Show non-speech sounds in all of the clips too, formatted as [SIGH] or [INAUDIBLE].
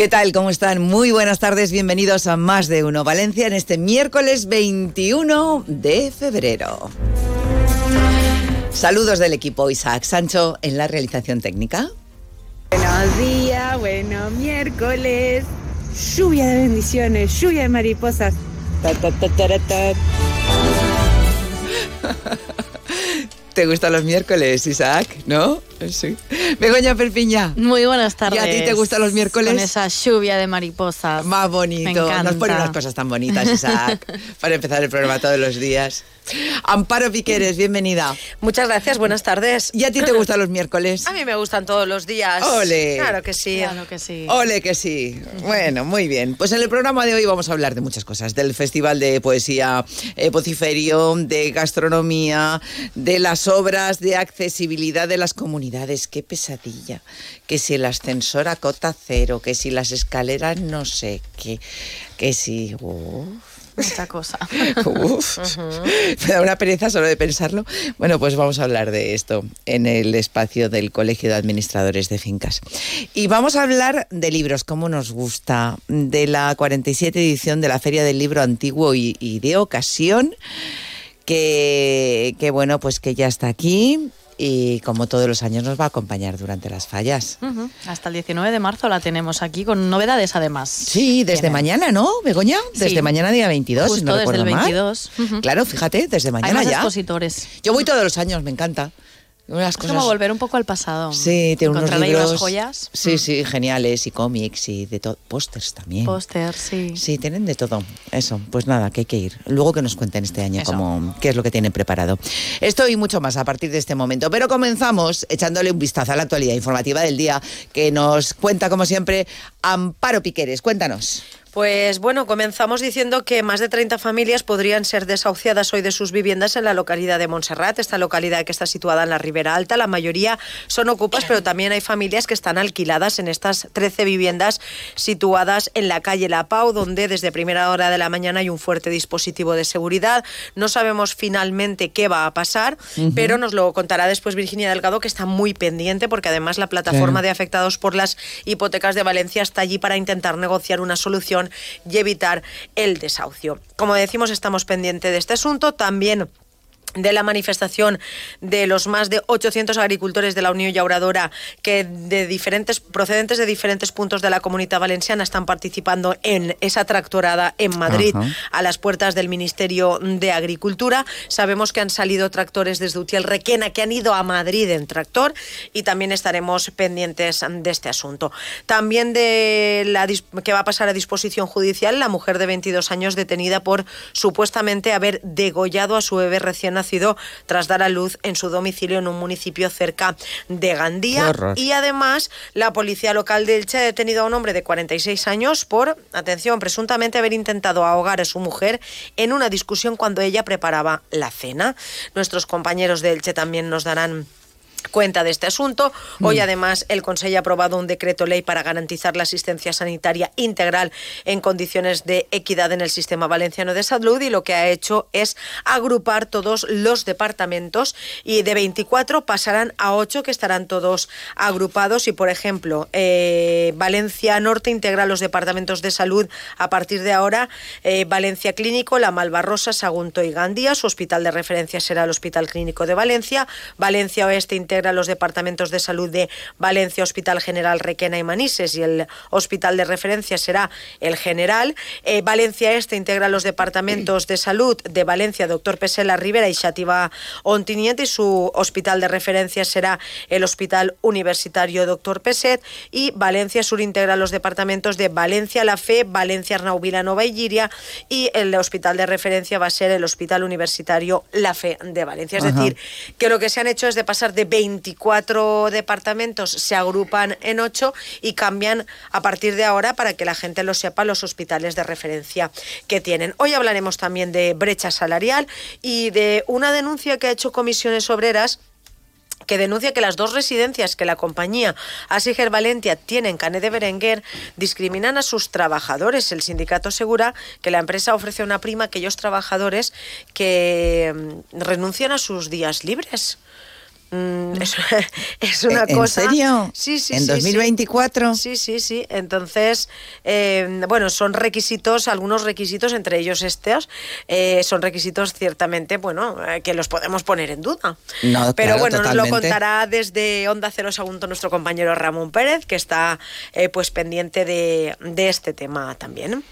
¿Qué tal? ¿Cómo están? Muy buenas tardes, bienvenidos a Más de Uno Valencia en este miércoles 21 de febrero. Saludos del equipo Isaac Sancho en la realización técnica. Buenos días, bueno miércoles. Lluvia de bendiciones, lluvia de mariposas. Ta, ta, ta. [LAUGHS] ¿Te gustan los miércoles, Isaac? ¿No? Sí. Begoña Perpiña. Muy buenas tardes. ¿Y a ti te gustan los miércoles? Con esa lluvia de mariposas. Más bonito. Me encanta. Nos ponen unas cosas tan bonitas, Isaac, [LAUGHS] para empezar el programa todos los días. Amparo Piqueres, bienvenida. Muchas gracias, buenas tardes. ¿Y a ti te gustan los miércoles? A mí me gustan todos los días. ¡Ole! Claro que sí. Claro que sí. Ole que sí. Bueno, muy bien. Pues en el programa de hoy vamos a hablar de muchas cosas. Del Festival de Poesía eh, Pociferio, de gastronomía, de las obras de accesibilidad de las comunidades. Qué pesadilla. Que si el ascensor a cota cero, que si las escaleras no sé qué, que si... uf. Mucha cosa. Uf, me da una pereza solo de pensarlo. Bueno, pues vamos a hablar de esto en el espacio del Colegio de Administradores de Fincas. Y vamos a hablar de libros, como nos gusta, de la 47 edición de la Feria del Libro Antiguo y, y de Ocasión, que, que bueno, pues que ya está aquí y como todos los años nos va a acompañar durante las fallas. Hasta el 19 de marzo la tenemos aquí con novedades además. Sí, desde Tiene. mañana, ¿no, Begoña? Desde Sí. mañana día 22, si no desde recuerdo el mal. 22. Ujú. Claro, fíjate, desde Hay mañana más ya. expositores. Yo voy todos los años, me encanta. Unas Es cosas... como volver un poco al pasado. Sí, tiene unos libros... unas joyas. Sí, Mm. sí, geniales, y cómics, y de todo. Pósters también. Póster, sí. Sí, tienen de todo. Eso, pues nada, que hay que ir. Luego que nos cuenten este año cómo, qué es lo que tienen preparado. Esto y mucho más a partir de este momento. Pero comenzamos echándole un vistazo a la actualidad informativa del día que nos cuenta, como siempre, Amparo Piqueres. Cuéntanos. Pues bueno, comenzamos diciendo que más de 30 familias podrían ser desahuciadas hoy de sus viviendas en la localidad de Montserrat, esta localidad que está situada en la Ribera Alta. La mayoría son ocupas, pero también hay familias que están alquiladas en estas 13 viviendas situadas en la calle La Pau, donde desde primera hora de la mañana hay un fuerte dispositivo de seguridad. No sabemos finalmente qué va a pasar, pero nos lo contará después Virginia Delgado, que está muy pendiente, porque además la plataforma Claro. de afectados por las hipotecas de Valencia está allí para intentar negociar una solución y evitar el desahucio. Como decimos, estamos pendientes de este asunto. También de la manifestación de los más de 800 agricultores de la Unión Llauradora que de diferentes procedentes de diferentes puntos de la comunidad valenciana están participando en esa tractorada en Madrid a las puertas del Ministerio de Agricultura. Sabemos que han salido tractores desde Utiel Requena que han ido a Madrid en tractor y también estaremos pendientes de este asunto. También de la que va a pasar a disposición judicial la mujer de 22 años detenida por supuestamente haber degollado a su bebé recién nacido tras dar a luz en su domicilio en un municipio cerca de Gandía. Y además, la policía local de Elche ha detenido a un hombre de 46 años por, atención, presuntamente haber intentado ahogar a su mujer en una discusión cuando ella preparaba la cena. Nuestros compañeros de Elche también nos darán cuenta de este asunto. Hoy además el Consejo ha aprobado un decreto ley para garantizar la asistencia sanitaria integral en condiciones de equidad en el sistema valenciano de salud y lo que ha hecho es agrupar todos los departamentos y de 24 pasarán a 8 que estarán todos agrupados y por ejemplo eh, Valencia Norte integra los departamentos de salud a partir de ahora eh, Valencia Clínico, La Malvarrosa, Sagunto y Gandía. Su hospital de referencia será el Hospital Clínico de Valencia. Valencia Oeste integra los departamentos de salud de Valencia, Hospital General Requena y Manises y el hospital de referencia será el General. Eh, Valencia Este integra los departamentos de salud de Valencia, Doctor Pesela Rivera y Xativa Ontiniente y su hospital de referencia será el Hospital Universitario Doctor Peset y Valencia Sur integra los departamentos de Valencia La Fe, Valencia Arnau Vilanova y Giria y el hospital de referencia va a ser el Hospital Universitario La Fe de Valencia. Es decir, que lo que se han hecho es de pasar de 24 departamentos, se agrupan en 8 y cambian a partir de ahora para que la gente lo sepa los hospitales de referencia que tienen. Hoy hablaremos también de brecha salarial y de una denuncia que ha hecho Comisiones Obreras que denuncia que las dos residencias que la compañía Asiger Valentia tiene en Canet de Berenguer discriminan a sus trabajadores. El sindicato asegura que la empresa ofrece una prima a aquellos trabajadores que mm, renuncian a sus días libres. Mm, es, [LAUGHS] es una ¿En cosa. serio? Sí, sí, ¿En sí, sí. 2024? Sí, sí, sí. Entonces, eh, bueno, son requisitos, algunos requisitos, entre ellos estos, eh, son requisitos ciertamente, bueno, eh, que los podemos poner en duda. No, Pero claro, bueno, nos lo contará desde Onda Cero Sagunto nuestro compañero Ramón Pérez, que está eh, pues pendiente de, de este tema también.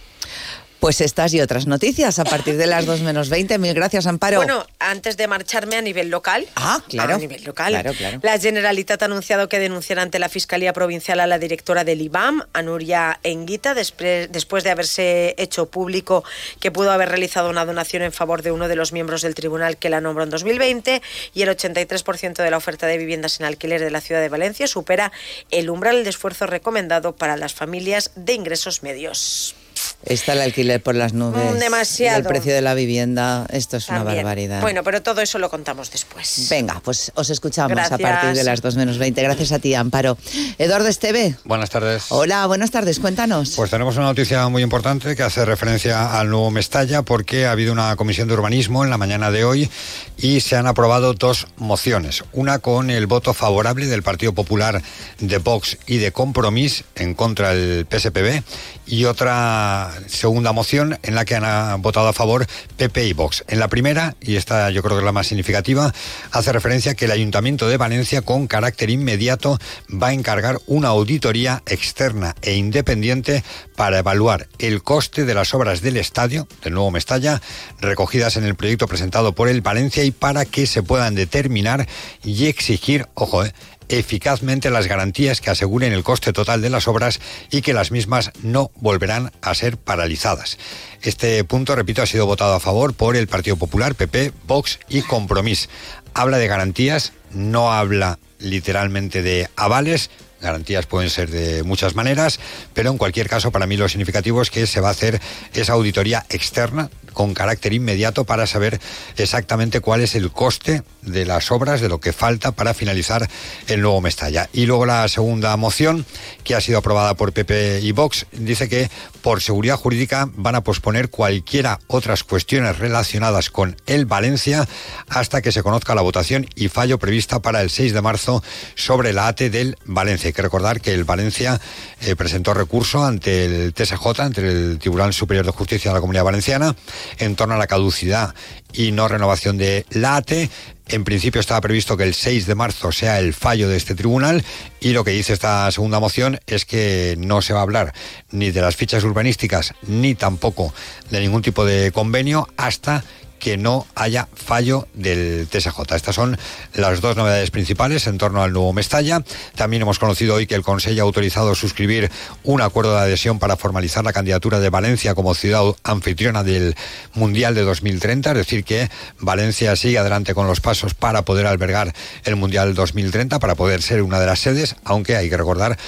Pues estas y otras noticias a partir de las 2 menos 20. Mil gracias, Amparo. Bueno, antes de marcharme a nivel local. Ah, claro. A nivel local. Claro, claro. La Generalitat ha anunciado que denunciará ante la Fiscalía Provincial a la directora del IBAM, a Nuria Enguita, después de haberse hecho público que pudo haber realizado una donación en favor de uno de los miembros del tribunal que la nombró en 2020 y el 83% de la oferta de viviendas en alquiler de la ciudad de Valencia supera el umbral de esfuerzo recomendado para las familias de ingresos medios. Está el alquiler por las nubes. Mm, demasiado. Y el precio de la vivienda. Esto es una También. barbaridad. Bueno, pero todo eso lo contamos después. Venga, pues os escuchamos a Gracias. partir de las 2 menos 20. Gracias a ti, Amparo. Eduardo Esteve. Buenas tardes. Hola, buenas tardes. Cuéntanos. Pues tenemos una noticia muy importante que hace referencia al nuevo Mestalla porque ha habido una comisión de urbanismo en la mañana de hoy y se han aprobado dos mociones. Una con el voto favorable del Partido Popular de Vox y de Compromís en contra del PSPB y otra segunda moción en la que han ah, votado a favor PP y Vox. En la primera, y esta yo creo que es la más significativa, hace referencia que el Ayuntamiento de Valencia con carácter inmediato va a encargar una auditoría externa e independiente para evaluar el coste de las obras del estadio, del nuevo Mestalla, recogidas en el proyecto presentado por el Valencia y para que se puedan determinar y exigir, ojo, eh, eficazmente las garantías que aseguren el coste total de las obras y que las mismas no volverán a ser paralizadas. Este punto, repito, ha sido votado a favor por el Partido Popular, PP, Vox y Compromís. Habla de garantías, no habla literalmente de avales, Garantías pueden ser de muchas maneras, pero en cualquier caso para mí lo significativo es que se va a hacer esa auditoría externa con carácter inmediato para saber exactamente cuál es el coste de las obras, de lo que falta para finalizar el nuevo Mestalla. Y luego la segunda moción, que ha sido aprobada por PP y Vox, dice que por seguridad jurídica van a posponer cualquiera otras cuestiones relacionadas con el Valencia hasta que se conozca la votación y fallo prevista para el 6 de marzo sobre la ATE del Valencia. Hay que recordar que el Valencia eh, presentó recurso ante el TSJ, ante el Tribunal Superior de Justicia de la Comunidad Valenciana, en torno a la caducidad y no renovación de la ATE. En principio estaba previsto que el 6 de marzo sea el fallo de este tribunal y lo que dice esta segunda moción es que no se va a hablar ni de las fichas urbanísticas ni tampoco de ningún tipo de convenio hasta que no haya fallo del TSJ. Estas son las dos novedades principales en torno al nuevo Mestalla. También hemos conocido hoy que el Consejo ha autorizado suscribir un acuerdo de adhesión para formalizar la candidatura de Valencia como ciudad anfitriona del Mundial de 2030, es decir, que Valencia sigue adelante con los pasos para poder albergar el Mundial 2030, para poder ser una de las sedes, aunque hay que recordar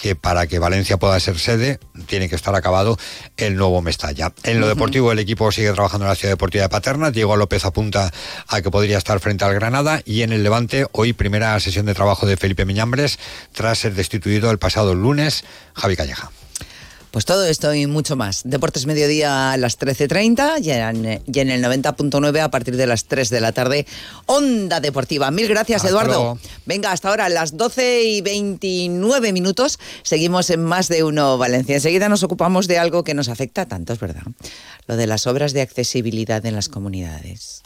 que para que Valencia pueda ser sede tiene que estar acabado el nuevo Mestalla. En lo deportivo el equipo sigue trabajando en la ciudad deportiva de Paterna. Diego López apunta a que podría estar frente al Granada y en el Levante hoy primera sesión de trabajo de Felipe Miñambres tras ser destituido el pasado lunes Javi Calleja. Pues todo esto y mucho más. Deportes Mediodía a las 13.30 y en, y en el 90.9 a partir de las 3 de la tarde. Onda Deportiva. Mil gracias, Hasta Eduardo. luego. Venga, hasta ahora, a las 12 y 29 minutos, seguimos en Más de Uno Valencia. Enseguida nos ocupamos de algo que nos afecta a tantos, ¿verdad? Lo de las obras de accesibilidad en las comunidades.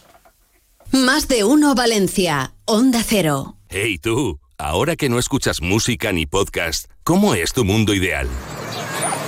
Más de uno Valencia. Onda Cero. Hey tú, ahora que no escuchas música ni podcast, ¿cómo es tu mundo ideal?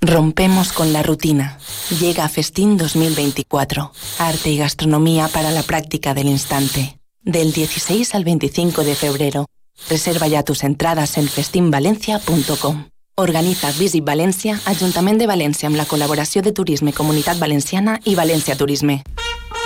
Rompemos con la rutina. Llega Festín 2024. Arte y gastronomía para la práctica del instante. Del 16 al 25 de febrero. Reserva ya tus entradas en festinvalencia.com. Organiza Visit Valencia, Ayuntamiento de Valencia amb la colaboració de Turisme Comunitat Valenciana y Valencia Turisme.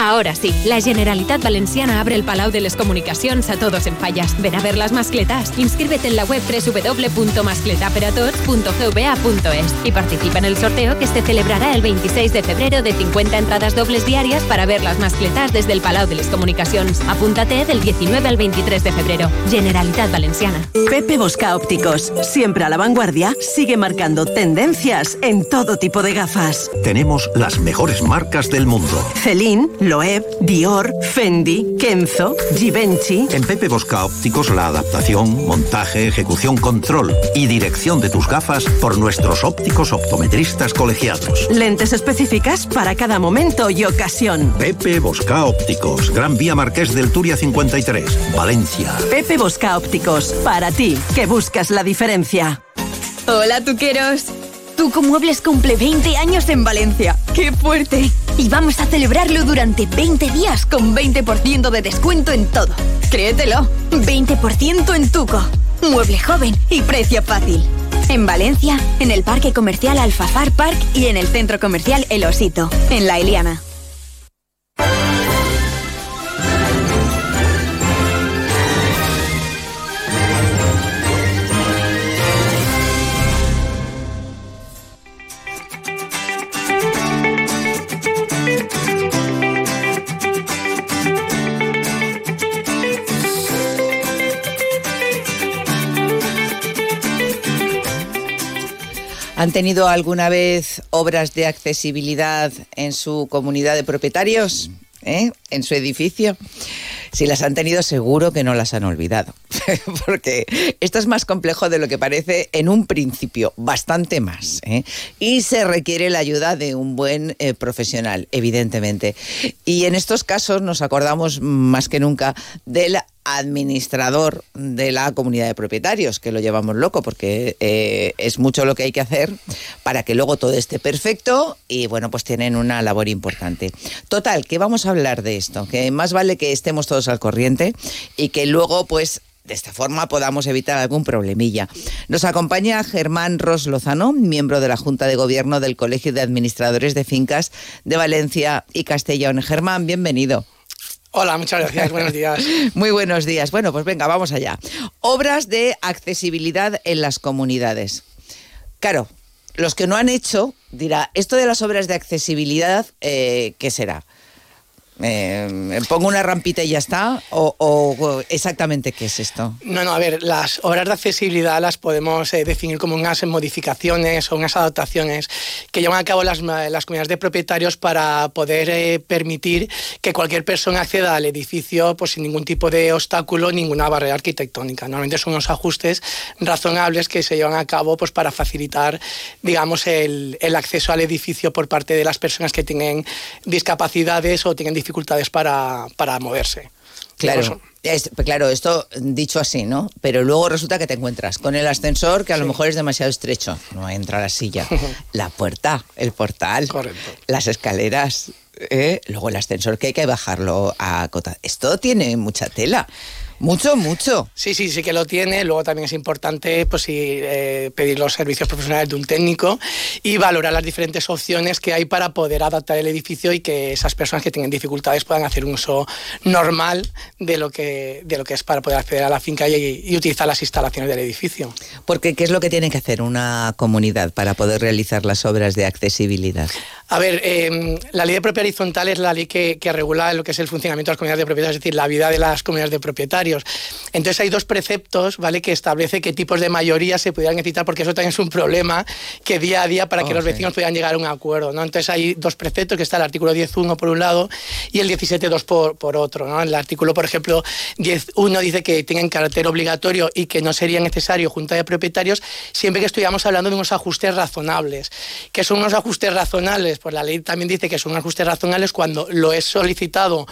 Ahora sí, la Generalitat Valenciana abre el Palau de les Comunicacions a todos en fallas. Ven a ver las mascletas. Inscríbete en la web www.mascletaperatots.gva.es y participa en el sorteo que se celebrará el 26 de febrero de 50 entradas dobles diarias para ver las mascletas desde el Palau de les Comunicacions. Apúntate del 19 al 23 de febrero. Generalitat Valenciana. Pepe Bosca Ópticos, siempre a la vanguardia, sigue marcando tendencias en todo tipo de gafas. Tenemos las mejores marcas del mundo. Celine, Loeb, Dior, Fendi, Kenzo, Givenchy. En Pepe Bosca Ópticos la adaptación, montaje, ejecución, control y dirección de tus gafas por nuestros ópticos optometristas colegiados. Lentes específicas para cada momento y ocasión. Pepe Bosca Ópticos, Gran Vía Marqués del Turia 53, Valencia. Pepe Bosca Ópticos, para ti, que buscas la diferencia. Hola, tuqueros. Tuco Muebles cumple 20 años en Valencia. ¡Qué fuerte! Y vamos a celebrarlo durante 20 días con 20% de descuento en todo. Créetelo, 20% en Tuco. Mueble joven y precio fácil. En Valencia, en el Parque Comercial Alfafar Park y en el Centro Comercial El Osito, en La Eliana. ¿Han tenido alguna vez obras de accesibilidad en su comunidad de propietarios? ¿Eh? ¿En su edificio? Si las han tenido, seguro que no las han olvidado. [LAUGHS] Porque esto es más complejo de lo que parece en un principio, bastante más. ¿eh? Y se requiere la ayuda de un buen eh, profesional, evidentemente. Y en estos casos nos acordamos más que nunca del administrador de la comunidad de propietarios, que lo llevamos loco porque eh, es mucho lo que hay que hacer para que luego todo esté perfecto y bueno, pues tienen una labor importante. Total, que vamos a hablar de esto, que más vale que estemos todos al corriente y que luego pues de esta forma podamos evitar algún problemilla. Nos acompaña Germán Ros Lozano, miembro de la Junta de Gobierno del Colegio de Administradores de Fincas de Valencia y Castellón. Germán, bienvenido. Hola, muchas gracias. Buenos días. [LAUGHS] Muy buenos días. Bueno, pues venga, vamos allá. Obras de accesibilidad en las comunidades. Claro, los que no han hecho, dirá, esto de las obras de accesibilidad, eh, ¿qué será? Eh, ¿Pongo una rampita y ya está? O, o, exactamente qué es esto? No, no, a ver, las obras de accesibilidad las podemos eh, definir como unas modificaciones o unas adaptaciones que llevan a cabo las, las comunidades de propietarios para poder eh, permitir que cualquier persona acceda al edificio pues, sin ningún tipo de obstáculo, ninguna barrera arquitectónica. Normalmente son unos ajustes razonables que se llevan a cabo pues, para facilitar digamos, el, el acceso al edificio por parte de las personas que tienen discapacidades o tienen dificultades dificultades para, para moverse. Claro. Es, claro, esto dicho así, ¿no? Pero luego resulta que te encuentras con el ascensor que a sí. lo mejor es demasiado estrecho, no entra la silla, [LAUGHS] la puerta, el portal, Correcto. las escaleras, ¿eh? luego el ascensor que hay que bajarlo a cota. Esto tiene mucha tela. Mucho, mucho. Sí, sí, sí que lo tiene. Luego también es importante pues, sí, eh, pedir los servicios profesionales de un técnico y valorar las diferentes opciones que hay para poder adaptar el edificio y que esas personas que tienen dificultades puedan hacer un uso normal de lo que, de lo que es para poder acceder a la finca y, y utilizar las instalaciones del edificio. Porque, ¿qué es lo que tiene que hacer una comunidad para poder realizar las obras de accesibilidad? A ver, eh, la ley de propiedad horizontal es la ley que, que, regula lo que es el funcionamiento de las comunidades de propietarios, es decir, la vida de las comunidades de propietarios. Entonces hay dos preceptos, ¿vale?, que establece qué tipos de mayoría se pudieran necesitar, porque eso también es un problema que día a día para que los vecinos puedan llegar a un acuerdo, ¿no? Entonces hay dos preceptos, que está el artículo 10.1 por un lado y el 17.2 por, por otro, ¿no? El artículo, por ejemplo, 10.1 dice que tienen carácter obligatorio y que no sería necesario junta de propietarios siempre que estuviéramos hablando de unos ajustes razonables. ¿Qué son unos ajustes razonables? Pues la ley también dice que son ajustes razonables cuando lo es solicitado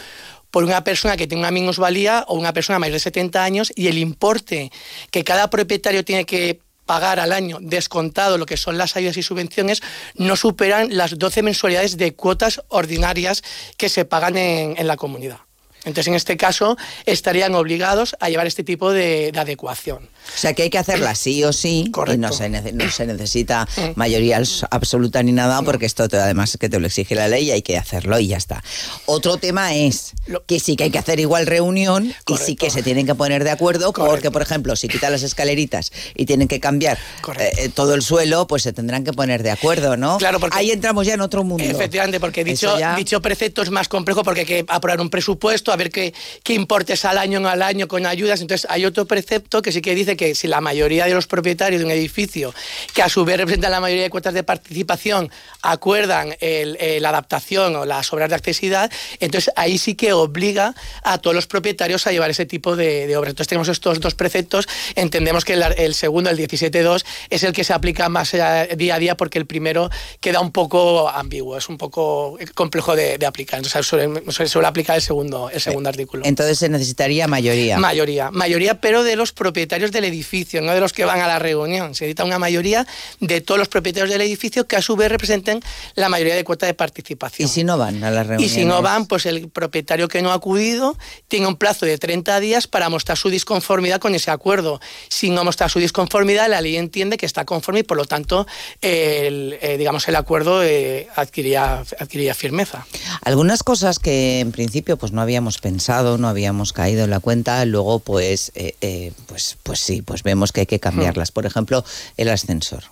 por una persona que tiene una minusvalía o una persona mayor de 70 años y el importe que cada propietario tiene que pagar al año, descontado lo que son las ayudas y subvenciones, no superan las 12 mensualidades de cuotas ordinarias que se pagan en la comunidad. Entonces, en este caso, estarían obligados a llevar este tipo de, de adecuación. O sea, que hay que hacerla sí o sí. Correcto. Y no se, nece no se necesita mayoría absoluta ni nada, porque esto te, además que te lo exige la ley y hay que hacerlo y ya está. Otro tema es que sí que hay que hacer igual reunión Correcto. y sí que se tienen que poner de acuerdo, Correcto. porque, por ejemplo, si quitan las escaleritas y tienen que cambiar eh, todo el suelo, pues se tendrán que poner de acuerdo, ¿no? Claro, porque Ahí entramos ya en otro mundo. Efectivamente, porque dicho, Eso ya- dicho precepto es más complejo porque hay que aprobar un presupuesto, ver qué, qué importes al año al año con ayudas. Entonces, hay otro precepto que sí que dice que si la mayoría de los propietarios de un edificio, que a su vez representan la mayoría de cuotas de participación, acuerdan eh, la adaptación o las obras de accesibilidad, entonces ahí sí que obliga a todos los propietarios a llevar ese tipo de, obras. Entonces, tenemos estos dos preceptos. Entendemos que el, segundo, el 17.2, es el que se aplica más eh, día a día porque el primero queda un poco ambiguo, es un poco complejo de, aplicar. Entonces suele- suele aplicar el segundo, el segundo artículo. Entonces se necesitaría mayoría. Mayoría, mayoría, pero de los propietarios del edificio, no de los que van a la reunión. Se necesita una mayoría de todos los propietarios del edificio que a su vez representen la mayoría de cuota de participación. y si no van a las Y reuniones. si no van, pues el propietario que no ha acudido tiene un plazo de 30 días para mostrar su disconformidad con ese acuerdo. Si no muestra su disconformidad, la ley entiende que está conforme y por lo tanto el, eh, digamos, el acuerdo eh, adquiría, adquiría firmeza. Algunas cosas que en principio pues no habíamos pensado, no habíamos caído en la cuenta, luego pues, eh, eh, pues, pues sí, pues vemos que hay que cambiarlas. Por ejemplo, el ascensor.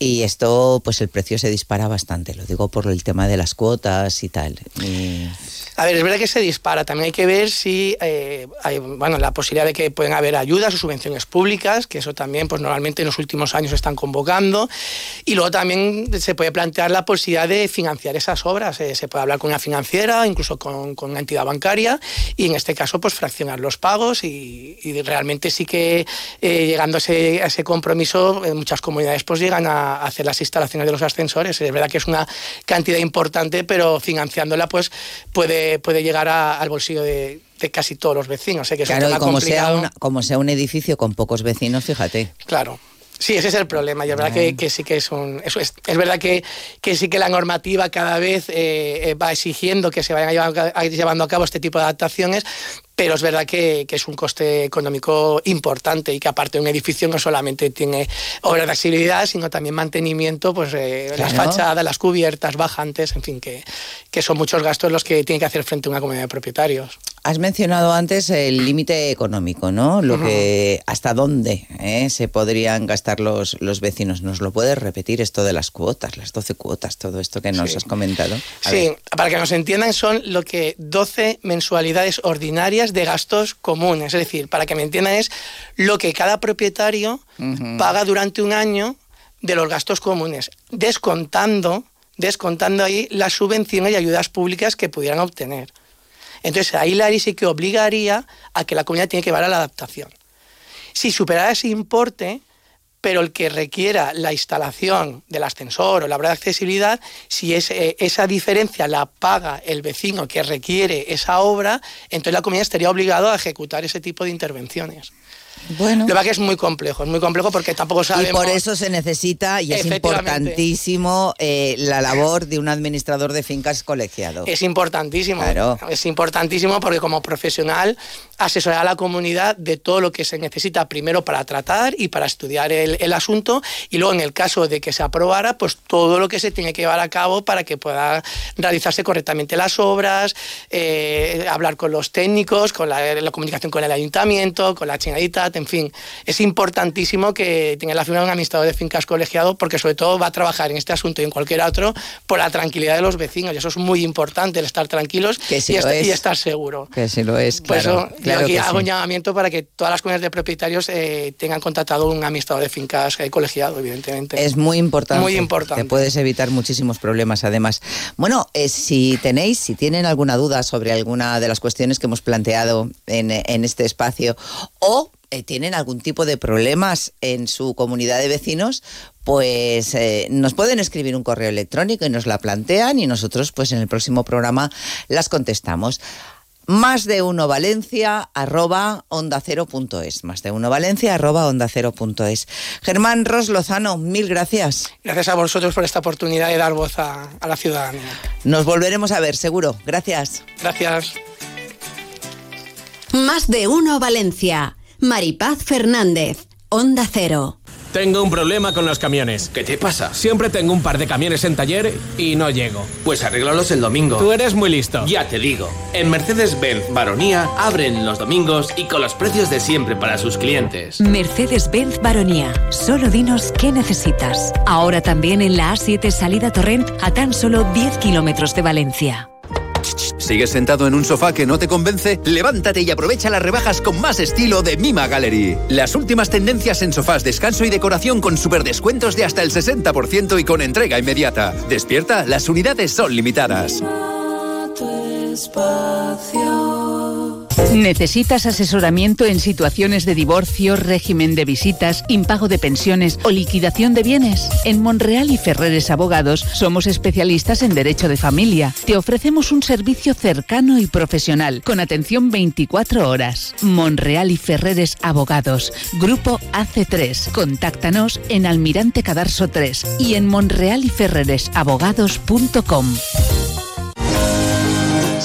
Y esto, pues el precio se dispara bastante, lo digo por el tema de las cuotas y tal. Y- A ver, es verdad que se dispara. También hay que ver si eh, hay bueno, la posibilidad de que pueden haber ayudas o subvenciones públicas, que eso también pues normalmente en los últimos años se están convocando. Y luego también se puede plantear la posibilidad de financiar esas obras. Eh, se puede hablar con una financiera, incluso con, con una entidad bancaria, y en este caso pues fraccionar los pagos y, y realmente sí que eh, llegando a ese, a ese compromiso eh, muchas comunidades pues llegan a, a hacer las instalaciones de los ascensores. Es verdad que es una cantidad importante, pero financiándola pues puede, puede llegar a- al bolsillo de, de casi todos los vecinos. Sé que es un claro, y tema como sea, una- como sea un edificio con pocos vecinos, fíjate. Claro. Sí, ese es el problema. Y es verdad que, que sí que es un. Eso es, es verdad que, que sí que la normativa cada vez eh, eh, va exigiendo que se vayan llevando a cabo este tipo de adaptaciones, pero es verdad que, que es un coste económico importante y que aparte un edificio no solamente tiene obras de accesibilidad, sino también mantenimiento, pues eh, las fachadas, las cubiertas, bajantes, en fin, que, que son muchos gastos los que tiene que hacer frente a una comunidad de propietarios. Has mencionado antes el límite económico, ¿no? Lo que hasta dónde eh, se podrían gastar los, los vecinos. ¿Nos lo puedes repetir esto de las cuotas, las 12 cuotas, todo esto que nos Sí. has comentado? A Sí, ver. para que nos entiendan, son lo que 12 mensualidades ordinarias de gastos comunes. Es decir, para que me entiendan, es lo que cada propietario paga durante un año de los gastos comunes, descontando, descontando ahí las subvenciones y ayudas públicas que pudieran obtener. Entonces ahí la ley sí que obligaría a que la comunidad tiene que llevar a la adaptación. Si superara ese importe, pero el que requiera la instalación del ascensor o la obra de accesibilidad, si es, eh, esa diferencia la paga el vecino que requiere esa obra, entonces la comunidad estaría obligado a ejecutar ese tipo de intervenciones. Bueno. Lo que es muy complejo, es muy complejo porque tampoco sabemos... Y por eso se necesita, y es importantísimo, eh, la labor de un administrador de fincas colegiado. Es importantísimo. Claro. Es importantísimo porque como profesional asesorar a la comunidad de todo lo que se necesita primero para tratar y para estudiar el, el asunto y luego en el caso de que se aprobara, pues todo lo que se tiene que llevar a cabo para que pueda realizarse correctamente las obras, eh, hablar con los técnicos, con la, la comunicación con el ayuntamiento, con la chingadita, en fin, es importantísimo que tenga la figura de un administrador de fincas colegiado porque sobre todo va a trabajar en este asunto y en cualquier otro por la tranquilidad de los vecinos y eso es muy importante, el estar tranquilos Que y, estar, es. y estar seguro. Que sí lo es, Por eso claro yo aquí hago sí. un llamamiento para que todas las comunidades de propietarios eh, tengan contratado un administrador de fincas eh, colegiado, evidentemente. Es muy importante. Muy importante. Te puedes evitar muchísimos problemas, además. Bueno, eh, si tenéis, si tienen alguna duda sobre alguna de las cuestiones que hemos planteado en, en este espacio o eh, tienen algún tipo de problemas en su comunidad de vecinos, pues eh, nos pueden escribir un correo electrónico y nos la plantean y nosotros pues en el próximo programa las contestamos. Más de uno Valencia arroba onda cero punto es. Más de uno Valencia arroba onda cero punto es. Germán Ros Lozano, mil gracias. Gracias a vosotros por esta oportunidad de dar voz a, a la ciudadanía. Nos volveremos a ver, seguro. Gracias. Gracias. Más de uno Valencia. Maripaz Fernández, Onda Cero. Tengo un problema con los camiones. ¿Qué te pasa? Siempre tengo un par de camiones en taller y no llego. Pues arréglalos el domingo. Tú eres muy listo. Ya te digo. En Mercedes-Benz Baronía abren los domingos y con los precios de siempre para sus clientes. Mercedes-Benz Baronía. Solo dinos qué necesitas. Ahora también en la A7 salida Torrent a tan solo 10 kilómetros de Valencia. ¿Sigues sentado en un sofá que no te convence? Levántate y aprovecha las rebajas con más estilo de Mima Gallery. Las últimas tendencias en sofás, descanso y decoración con super descuentos de hasta el 60% y con entrega inmediata. Despierta, las unidades son limitadas. ¿Necesitas asesoramiento en situaciones de divorcio, régimen de visitas, impago de pensiones o liquidación de bienes? En Monreal y Ferreres Abogados somos especialistas en derecho de familia. Te ofrecemos un servicio cercano y profesional con atención 24 horas. Monreal y Ferreres Abogados, Grupo AC3. Contáctanos en Almirante Cadarso 3 y en monrealyferreresabogados.com.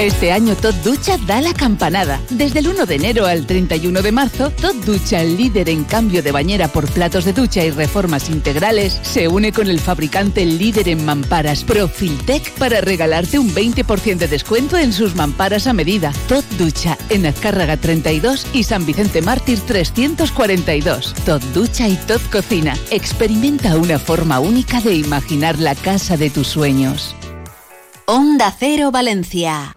Este año Tot Ducha da la campanada. Desde el 1 de enero al 31 de marzo, Tot Ducha, el líder en cambio de bañera por platos de ducha y reformas integrales, se une con el fabricante líder en mamparas Profiltec para regalarte un 20% de descuento en sus mamparas a medida. Tot Ducha en Azcárraga 32 y San Vicente Mártir 342. Tot Ducha y Tot Cocina. Experimenta una forma única de imaginar la casa de tus sueños. Onda Cero Valencia.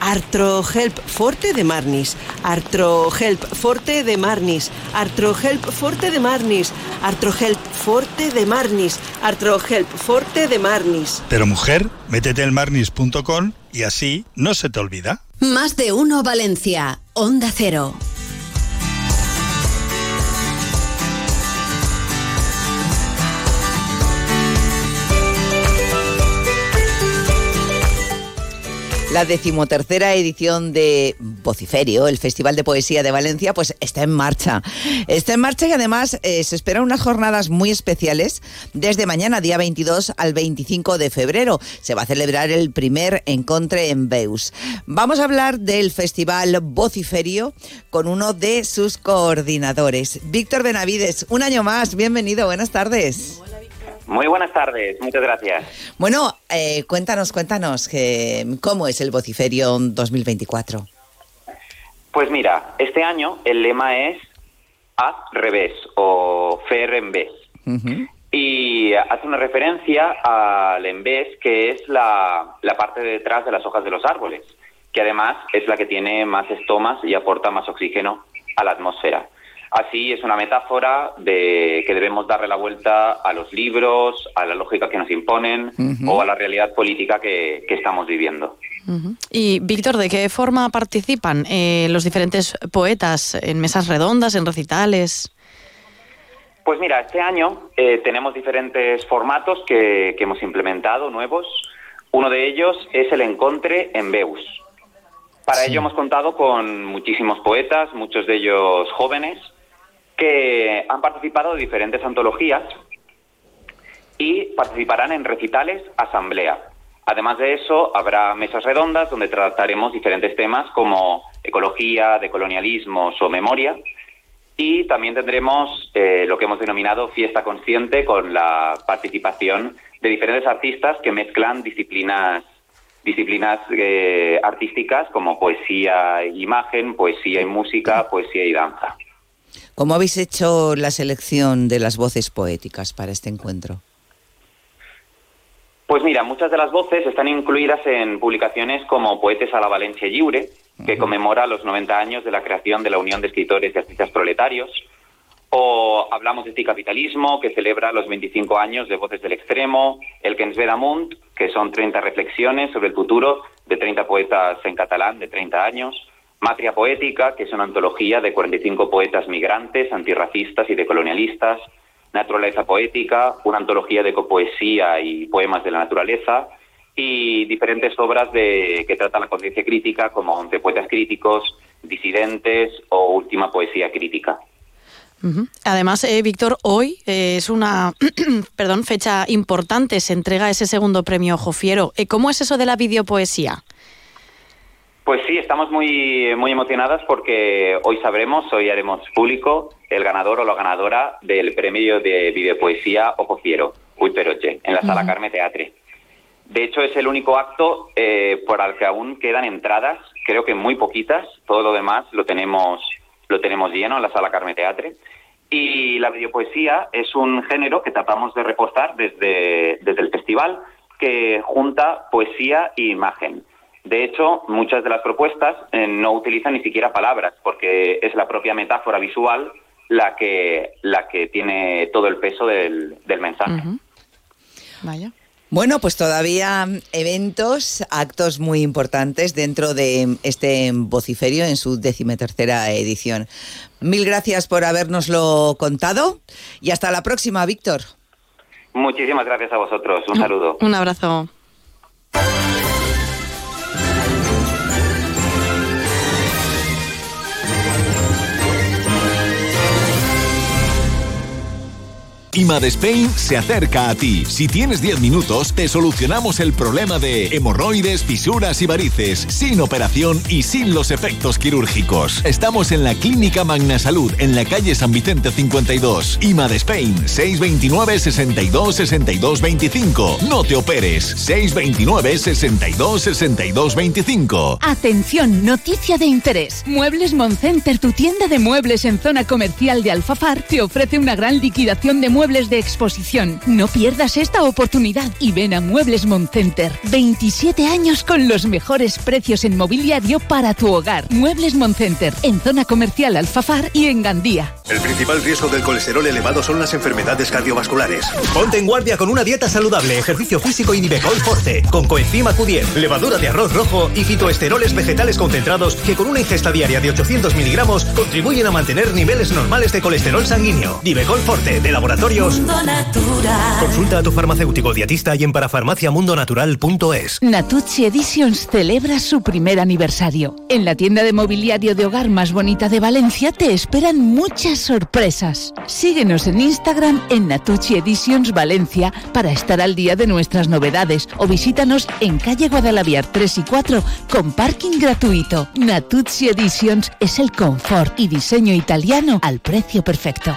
Artrohelp Forte de Marnis. Artrohelp Forte de Marnis. Artrohelp Forte de Marnis. Artrohelp Forte de Marnis. Artrohelp Forte de Marnis. Pero mujer, métete en marnis.com y así no se te olvida. Más de uno Valencia, Onda Cero. La decimotercera edición de Vociferio, el Festival de Poesía de Valencia, pues está en marcha. Está en marcha y además eh, se esperan unas jornadas muy especiales desde mañana, día 22 al 25 de febrero. Se va a celebrar el primer encontre en Beus. Vamos a hablar del Festival Vociferio con uno de sus coordinadores, Víctor Benavides. Un año más, bienvenido, buenas tardes. Muy buenas tardes, muchas gracias. Bueno, eh, cuéntanos, cuéntanos, ¿cómo es el Vociferio 2024? Pues mira, este año el lema es Haz revés o Fer en vez. Y hace una referencia al envés, que es la, la parte de detrás de las hojas de los árboles, que además es la que tiene más estomas y aporta más oxígeno a la atmósfera. Así es una metáfora de que debemos darle la vuelta a los libros, a la lógica que nos imponen o a la realidad política que, que estamos viviendo. Y Víctor, ¿de qué forma participan eh, los diferentes poetas en mesas redondas, en recitales? Pues mira, este año eh, tenemos diferentes formatos que, que hemos implementado, nuevos. Uno de ellos es el Encontre en Beus. Para ello hemos contado con muchísimos poetas, muchos de ellos jóvenes, que han participado de diferentes antologías y participarán en recitales asamblea. Además de eso, habrá mesas redondas donde trataremos diferentes temas como ecología, decolonialismos o memoria. Y también tendremos eh, lo que hemos denominado fiesta consciente con la participación de diferentes artistas que mezclan disciplinas disciplinas eh, artísticas como poesía e imagen, poesía y música, poesía y danza. ¿Cómo habéis hecho la selección de las voces poéticas para este encuentro? Pues mira, muchas de las voces están incluidas en publicaciones como Poetes a la Valencia Lliure, que conmemora los 90 años de la creación de la Unión de Escritores y Artistas Proletarios, o Hablamos de Anticapitalismo, que celebra los 25 años de Voces del Extremo, El que ens ve damunt, que son 30 reflexiones sobre el futuro de 30 poetas en catalán de 30 años, Matria Poética, que es una antología de 45 poetas migrantes, antirracistas y decolonialistas, Naturaleza Poética, una antología de copoesía y poemas de la naturaleza, y diferentes obras de, que tratan la conciencia crítica, como De Poetas Críticos, Disidentes o Última Poesía Crítica. Además, eh, Víctor, hoy eh, es una [CLEARS THROAT] perdón, fecha importante, se entrega ese segundo premio Jofiero. Eh, ¿Cómo es eso de la videopoesía? Pues sí, estamos muy, muy emocionadas porque hoy sabremos, hoy haremos público el ganador o la ganadora del premio de videopoesía Ojo Fiero, Uy Peroche, en la Sala. Carme Teatre. De hecho, es el único acto eh, por el que aún quedan entradas, creo que muy poquitas, todo lo demás lo tenemos, lo tenemos lleno en la Sala Carme Teatre. Y la videopoesía es un género que tratamos de repostar desde, desde el festival, que junta poesía e imagen. De hecho, muchas de las propuestas eh, no utilizan ni siquiera palabras, porque es la propia metáfora visual la que, la que tiene todo el peso del, del mensaje. Vaya. Bueno, pues todavía eventos, actos muy importantes dentro de este vociferio en su decimotercera edición. Mil gracias por habernoslo contado y hasta la próxima, Víctor. Muchísimas gracias a vosotros. Un saludo. Un abrazo. IMAD Spain se acerca a ti. Si tienes 10 minutos, te solucionamos el problema de hemorroides, fisuras y varices, sin operación y sin los efectos quirúrgicos. Estamos en la Clínica Magna Salud, en la calle San Vicente 52. IMAD Spain, 629 62 62 25. No te operes, 629 62 62 25. Atención, noticia de interés. Muebles Moncenter, tu tienda de muebles en zona comercial de Alfafar, te ofrece una gran liquidación de muebles muebles de exposición. No pierdas esta oportunidad y ven a Muebles Moncenter. 27 años con los mejores precios en mobiliario para tu hogar. Muebles Moncenter, en zona comercial Alfafar y en Gandía. El principal riesgo del colesterol elevado son las enfermedades cardiovasculares. Ponte en guardia con una dieta saludable, ejercicio físico y Nivecol Forte, con coenzima Q10, levadura de arroz rojo y fitoesteroles vegetales concentrados que con una ingesta diaria de 800 miligramos contribuyen a mantener niveles normales de colesterol sanguíneo. Nivecol Forte, de laboratorios. Consulta a tu farmacéutico dietista y en parafarmaciamundonatural.es. Natucci Editions celebra su primer aniversario. En la tienda de mobiliario de hogar más bonita de Valencia te esperan muchas sorpresas. Síguenos en Instagram en Natucci Editions Valencia para estar al día de nuestras novedades o visítanos en calle Guadalaviar 3 y 4 con parking gratuito. Natuzzi Editions es el confort y diseño italiano al precio perfecto.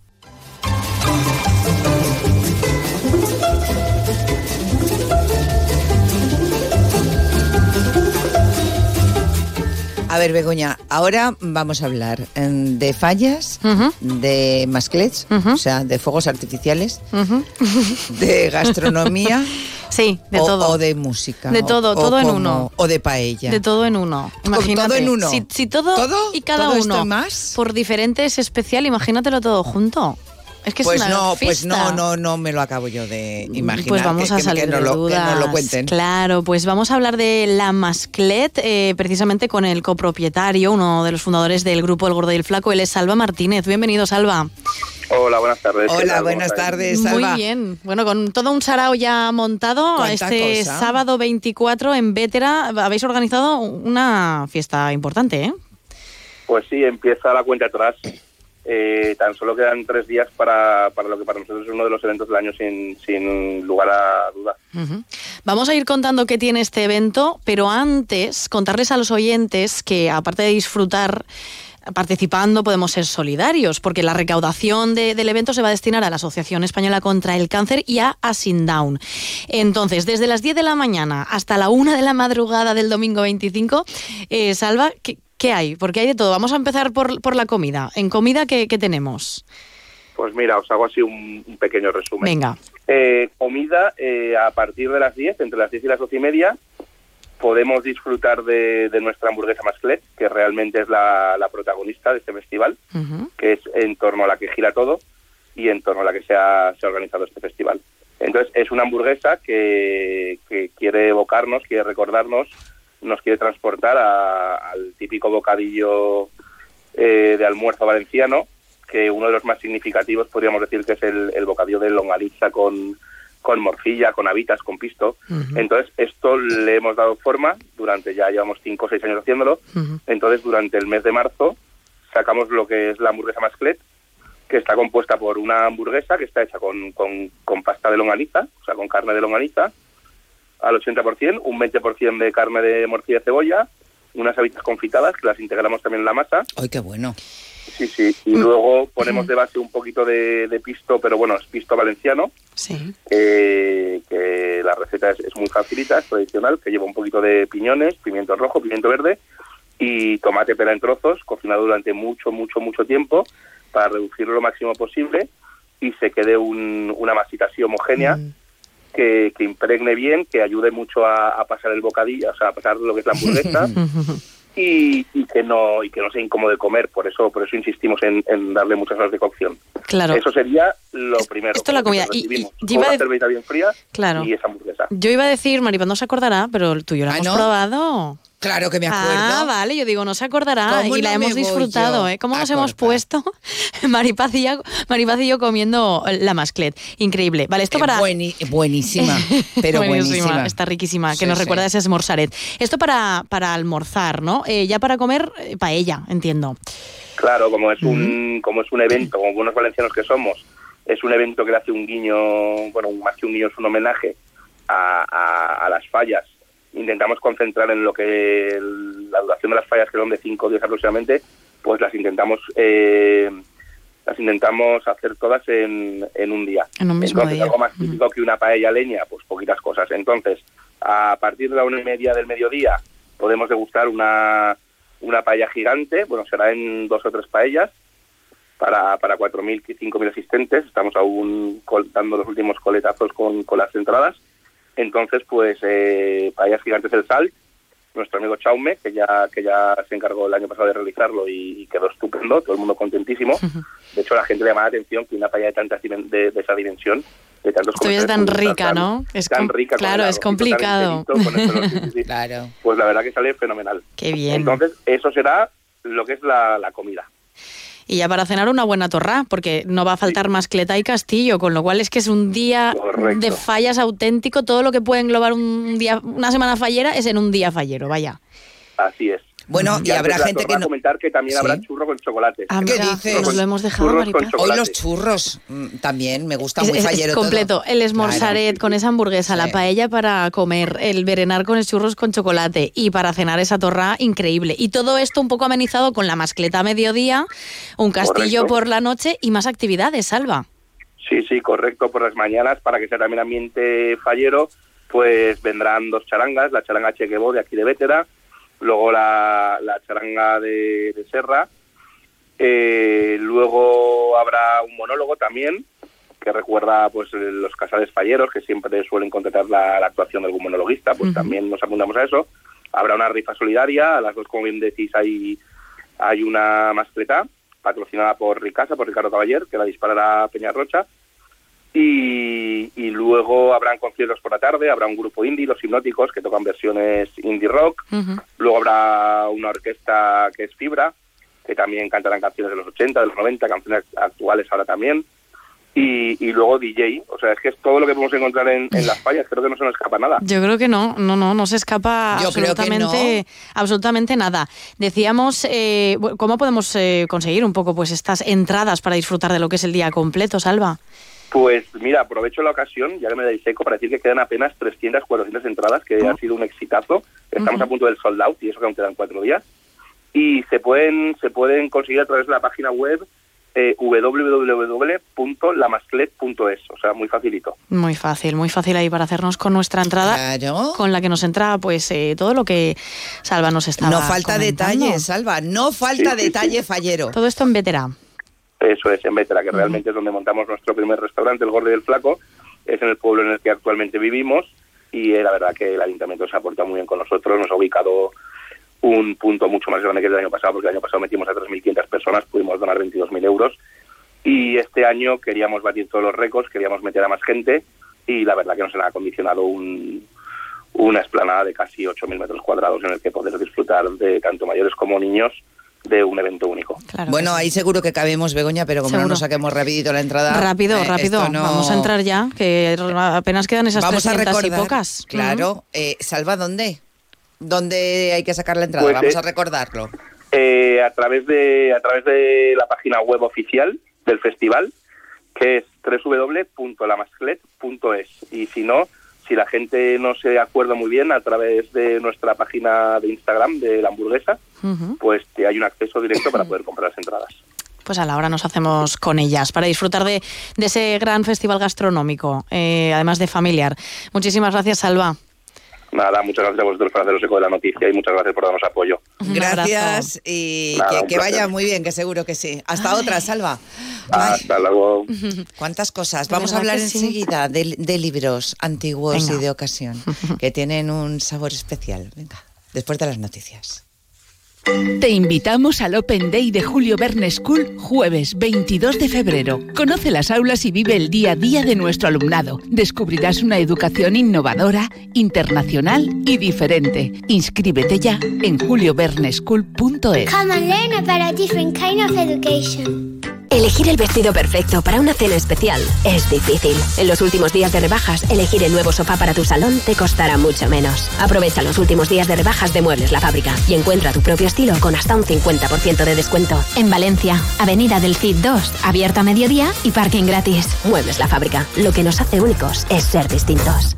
A ver, Begoña, ahora vamos a hablar em, de fallas, de masclets, o sea, de fuegos artificiales, de gastronomía. [LAUGHS] Sí, de o, todo. O de música. De o- todo, o todo en como- uno. O de paella. De todo en uno. Imagínate. todo en uno. Si, si todo, y cada ¿Todo esto uno y más? por diferente es especial, imagínatelo todo junto. Es que pues es una no, pues no, no, no me lo acabo yo de imaginar. Pues vamos que- a que- salir que, no de lo, que dudas. nos lo cuenten. Claro, pues vamos a hablar de la Masclet, eh, precisamente con el copropietario, uno de los fundadores del grupo El Gordo y el Flaco, él es Salva Martínez. Bienvenido, Salva. Hola, buenas tardes. ¿Qué Hola, buenas tardes, Muy Salva. bien. Bueno, con todo un sarao ya montado, este cosa. sábado 24 en Vétera habéis organizado una fiesta importante, ¿eh? Pues sí, empieza la cuenta atrás. Eh, tan solo quedan tres días para, para lo que para nosotros es uno de los eventos del año sin, sin lugar a duda. Vamos a ir contando qué tiene este evento, pero antes contarles a los oyentes que aparte de disfrutar participando podemos ser solidarios, porque la recaudación de- del evento se va a destinar a la Asociación Española contra el Cáncer y a Asindown. Entonces, desde las 10 de la mañana hasta la 1 de la madrugada del domingo 25, eh, Salva, ¿qué, qué hay? Porque hay de todo. Vamos a empezar por, por la comida. En comida, ¿qué, qué tenemos? Pues mira, os hago así un, un pequeño resumen. Venga. Eh, comida eh, a partir de las 10, entre las 10 y las 12 y media, podemos disfrutar de, de nuestra hamburguesa Masclet, que realmente es la, la protagonista de este festival, que es en torno a la que gira todo y en torno a la que se ha, se ha organizado este festival. Entonces, es una hamburguesa que, que quiere evocarnos, quiere recordarnos, nos quiere transportar a- al típico bocadillo eh, de almuerzo valenciano, que uno de los más significativos podríamos decir que es el, el bocadillo de longaniza con, con morcilla, con habitas, con pisto. Entonces, esto le hemos dado forma durante, ya llevamos cinco o seis años haciéndolo, entonces durante el mes de marzo sacamos lo que es la hamburguesa Masclet, que está compuesta por una hamburguesa que está hecha con, con, con pasta de longaniza, o sea, con carne de longaniza, al 80%, un 20% de carne de morcilla y cebolla, unas habitas confitadas que las integramos también en la masa. Ay, qué bueno. Sí, sí. Y luego ponemos de base un poquito de, de pisto, pero bueno, es pisto valenciano, Sí. que, que la receta es, es muy facilita, es tradicional, que lleva un poquito de piñones, pimiento rojo, pimiento verde y tomate pera en trozos, cocinado durante mucho, mucho, mucho tiempo para reducirlo lo máximo posible y se quede un- una masita así homogénea que, que impregne bien, que ayude mucho a, a pasar el bocadillo, o sea, a pasar lo que es la hamburguesa [LAUGHS] y, y que no y que no sea incómodo de comer. Por eso por eso insistimos en, en darle muchas horas de cocción. Claro. Eso sería lo primero. esto es la lo comida. que Y- y- y iba Una cerveza bien fría Claro. y esa hamburguesa. Yo iba a decir, Maripaz no se acordará, pero tú y yo la Ah, hemos ¿no? probado. Claro que me acuerdo. Ah, vale, yo digo, no se acordará ¿Cómo y la no hemos disfrutado, ¿eh? ¿Cómo nos hemos puesto? [LAUGHS] Maripaz y, yo, Maripaz y yo comiendo la masclet. Increíble. Vale, esto Eh, para... bueni- buenísima, pero [LAUGHS] buenísima. Está riquísima, que Sí, nos sí. recuerda a ese esmorzaret. Esto para, para almorzar, ¿no? Eh, ya para comer, eh, paella, entiendo. Claro, como es un como es un evento, como buenos valencianos que somos, es un evento que le hace un guiño, bueno, más que un guiño, es un homenaje a, a- a las fallas intentamos concentrar en lo que el- la duración de las fallas, que son de 5 días aproximadamente, pues las intentamos eh, las intentamos hacer todas en, en un día. En un mismo Entonces, día. algo más típico que una paella leña, pues poquitas cosas. Entonces, a partir de la una y media del mediodía podemos degustar una, una paella gigante, bueno, será en dos o tres paellas, para, para 4.000 y 5.000 asistentes. Estamos aún col- dando los últimos coletazos con, con las entradas. Entonces, pues, eh, paellas gigantes del sal. Nuestro amigo Chaume, que ya que ya se encargó el año pasado de realizarlo y, y quedó estupendo, todo el mundo contentísimo. [LAUGHS] De hecho, a la gente le llama la atención que una paella de, tantas dimen- de, de esa dimensión, de tantos es tan rica, ¿no? Es tan rica claro, es complicado. enterito, con eso, sí, sí, sí. [LAUGHS] Claro. Pues la verdad que sale fenomenal. Qué bien. Entonces, eso será lo que es la, la comida. Y ya para cenar una buena torra, porque no va a faltar mascleta y castillo, con lo cual es que es un día Correcto. de fallas auténtico. Todo lo que puede englobar un día, una semana fallera es en un día fallero, vaya. Así es. Bueno, y habrá la gente que no- comentar que también Sí. habrá churro con chocolate. Ah, ¿Qué dices? Nos lo hemos dejado, Maripaz. Hoy los churros mm, también, me gusta Es, muy es- es fallero todo. completo. El esmorzaret con esa hamburguesa, la paella para comer, el berenar con el churros con chocolate y para cenar esa torra increíble. Y todo esto un poco amenizado con la mascleta a mediodía, un castillo Correcto. por la noche y más actividades, Salva. Sí, sí, correcto. Por las mañanas, para que sea también ambiente fallero, pues vendrán dos charangas, la charanga Chequebo de aquí de Vétera, luego la, la charanga de, de Serra, eh, luego habrá un monólogo también que recuerda pues los casales falleros que siempre suelen contratar la, la actuación de algún monologuista, pues también nos apuntamos a eso. Habrá una rifa solidaria, a las dos como bien decís hay, hay una mascleta patrocinada por Ricasa, por Ricardo Caballer, que la disparará Peñarrocha. Y, y luego habrán conciertos por la tarde, habrá un grupo indie, los hipnóticos, que tocan versiones indie rock. Luego habrá una orquesta que es Fibra, que también cantarán canciones de los 80, de los 90, canciones actuales ahora también. Y, y luego DJ, o sea, es que es todo lo que podemos encontrar en, en las fallas, creo que no se nos escapa nada. Yo creo que no, no, no, no se escapa Yo absolutamente, absolutamente nada. Decíamos, eh, bu- ¿cómo podemos eh, conseguir un poco pues estas entradas para disfrutar de lo que es el día completo, Salva? Pues mira, aprovecho la ocasión, ya que me dais eco, para decir que quedan apenas 300, 400 entradas, que ha sido un exitazo. Estamos a punto del sold out y eso que aún quedan cuatro días. Y se pueden, se pueden conseguir a través de la página web eh, www.lamasclet.es, o sea, muy facilito. Muy fácil, muy fácil ahí para hacernos con nuestra entrada, con la que nos entra pues eh, todo lo que Salva nos estaba No falta comentando. detalle, Salva, no falta Sí, sí, detalle sí. fallero. Todo esto en veterán. Eso es, en Vétera, que realmente es donde montamos nuestro primer restaurante, el Gordo y el Flaco. Es en el pueblo en el que actualmente vivimos y eh, la verdad que el ayuntamiento se ha portado muy bien con nosotros. Nos ha ubicado un punto mucho más grande que el año pasado, porque el año pasado metimos a 3.500 personas, pudimos donar 22.000 euros. Y este año queríamos batir todos los récords, queríamos meter a más gente y la verdad que nos han acondicionado un, una esplanada de casi 8.000 metros cuadrados en el que poder disfrutar de tanto mayores como niños de un evento único. bueno, ahí seguro que cabemos, Begoña, pero como no nos saquemos rapidito la entrada... Rápido, eh, rápido. no- Vamos a entrar ya, que apenas quedan esas Vamos a 300 recordar, y pocas. Claro. Eh, Salva, ¿dónde? ¿Dónde hay que sacar la entrada? Pues, Vamos eh, a recordarlo. eh, a través de a través de la página web oficial del festival que es www.lamasclet.es y si no si la gente no se acuerda muy bien a través de nuestra página de Instagram de la hamburguesa Ujú. pues te hay un acceso directo para [LAUGHS] poder comprar las entradas Pues a la hora nos hacemos con ellas para disfrutar de, de ese gran festival gastronómico, eh, además de familiar. Muchísimas gracias, Salva. Nada muchas gracias a vosotros por haceros eco de la noticia y muchas gracias por darnos apoyo Gracias y Nada, que, vaya muy bien, que seguro que sí. Hasta otra, Salva. hasta luego [LAUGHS] ¿Cuántas cosas? Vamos a hablar sí. enseguida de, de libros antiguos Venga. y de ocasión, que tienen un sabor especial. Venga, después de las noticias. Te invitamos al Open Day de Julio Verne School jueves 22 de febrero. Conoce las aulas y vive el día a día de nuestro alumnado. Descubrirás una educación innovadora, internacional y diferente. Inscríbete ya en julioverneschool.es. Elegir el vestido perfecto para una cena especial es difícil. En los últimos días de rebajas, elegir el nuevo sofá para tu salón te costará mucho menos. Aprovecha los últimos días de rebajas de Muebles La Fábrica y encuentra tu propio estilo con hasta un 50% de descuento. En Valencia, Avenida del Cid 2, abierto a mediodía y parking gratis. Muebles La Fábrica. Lo que nos hace únicos es ser distintos.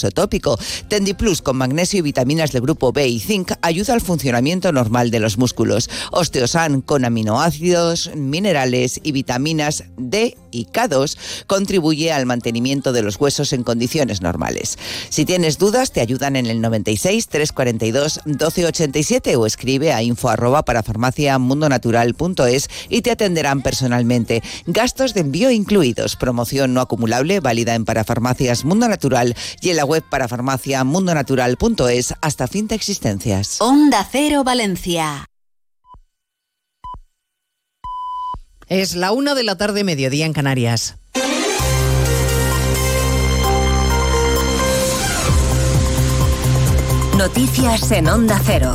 uso tópico. Tendiplus con magnesio y vitaminas del grupo B y zinc ayuda al funcionamiento normal de los músculos. Osteosan con aminoácidos, minerales y vitaminas D y K2 contribuye al mantenimiento de los huesos en condiciones normales. Si tienes dudas, te ayudan en el 96 342 1287 o escribe a info arroba para farmaciamundonatural.es y te atenderán personalmente. Gastos de envío incluidos. Promoción no acumulable válida en Parafarmacias Mundo Natural y en la web para farmaciamundonatural.es hasta fin de existencias. Onda Cero Valencia. Es la una de la tarde, mediodía en Canarias. Noticias en Onda Cero.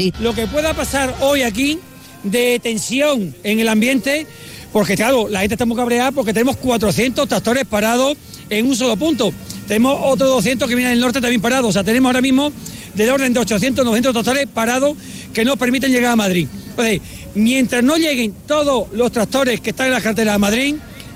Lo que pueda pasar hoy aquí de tensión en el ambiente, porque claro, la gente está muy cabreada porque tenemos 400 tractores parados en un solo punto. Tenemos otros 200 que vienen del norte también parados. O sea, tenemos ahora mismo del orden de 800, 900 tractores parados que no permiten llegar a Madrid. Entonces, mientras no lleguen todos los tractores que están en la carretera de Madrid,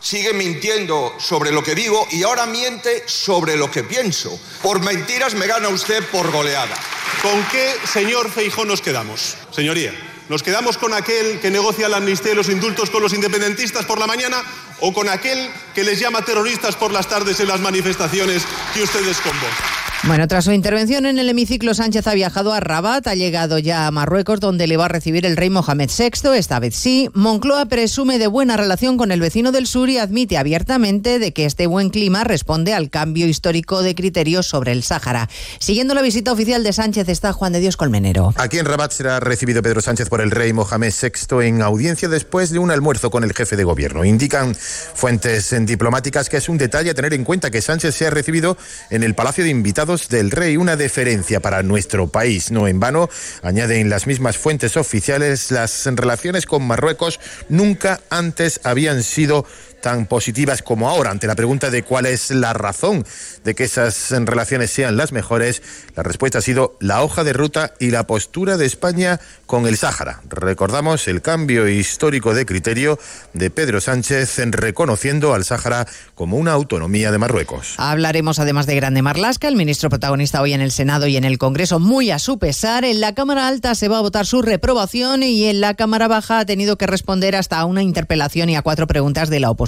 sigue mintiendo sobre lo que digo y ahora miente sobre lo que pienso. Por mentiras me gana usted por goleada. ¿Con qué señor Feijó nos quedamos, señoría? ¿Nos quedamos con aquel que negocia la amnistía y los indultos con los independentistas por la mañana o con aquel que les llama terroristas por las tardes en las manifestaciones que ustedes convocan? Bueno, tras su intervención en el hemiciclo, Sánchez ha viajado a Rabat, ha llegado ya a Marruecos, donde le va a recibir el rey Mohamed VI, esta vez sí. Moncloa presume de buena relación con el vecino del sur y admite abiertamente de que este buen clima responde al cambio histórico de criterios sobre el Sáhara. Siguiendo la visita oficial de Sánchez está Juan de Dios Colmenero. Aquí en Rabat será recibido Pedro Sánchez por el rey Mohamed VI en audiencia después de un almuerzo con el jefe de gobierno. Indican fuentes diplomáticas que es un detalle a tener en cuenta que Sánchez sea recibido en el Palacio de Invitados del Rey, una deferencia para nuestro país. No en vano, añaden las mismas fuentes oficiales, las relaciones con Marruecos nunca antes habían sido tan positivas como ahora. Ante la pregunta de cuál es la razón de que esas relaciones sean las mejores, la respuesta ha sido la hoja de ruta y la postura de España con el Sáhara. Recordamos el cambio histórico de criterio de Pedro Sánchez en reconociendo al Sáhara como una autonomía de Marruecos. Hablaremos además de Grande Marlasca, el ministro protagonista hoy en el Senado y en el Congreso, muy a su pesar. En la Cámara Alta se va a votar su reprobación y en la Cámara Baja ha tenido que responder hasta a una interpelación y a cuatro preguntas de la oposición.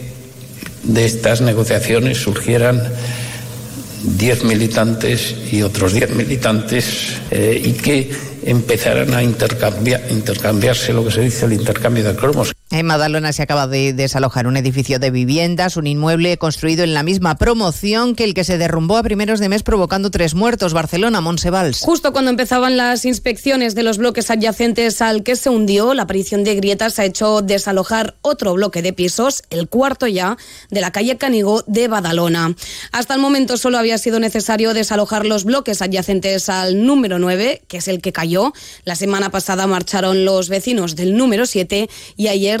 de estas negociaciones surgieran 10 militantes y otros 10 militantes eh, y que empezaran a intercambiar, intercambiarse lo que se dice el intercambio de cromos. En Madalona se acaba de desalojar un edificio de viviendas, un inmueble construido en la misma promoción que el que se derrumbó a primeros de mes provocando tres muertos. Barcelona, Monsevals. Justo cuando empezaban las inspecciones de los bloques adyacentes al que se hundió, la aparición de grietas ha hecho desalojar otro bloque de pisos, el cuarto ya, de la calle Canigó de Badalona. Hasta el momento solo había sido necesario desalojar los bloques adyacentes al número 9, que es el que cayó. La semana pasada marcharon los vecinos del número 7 y ayer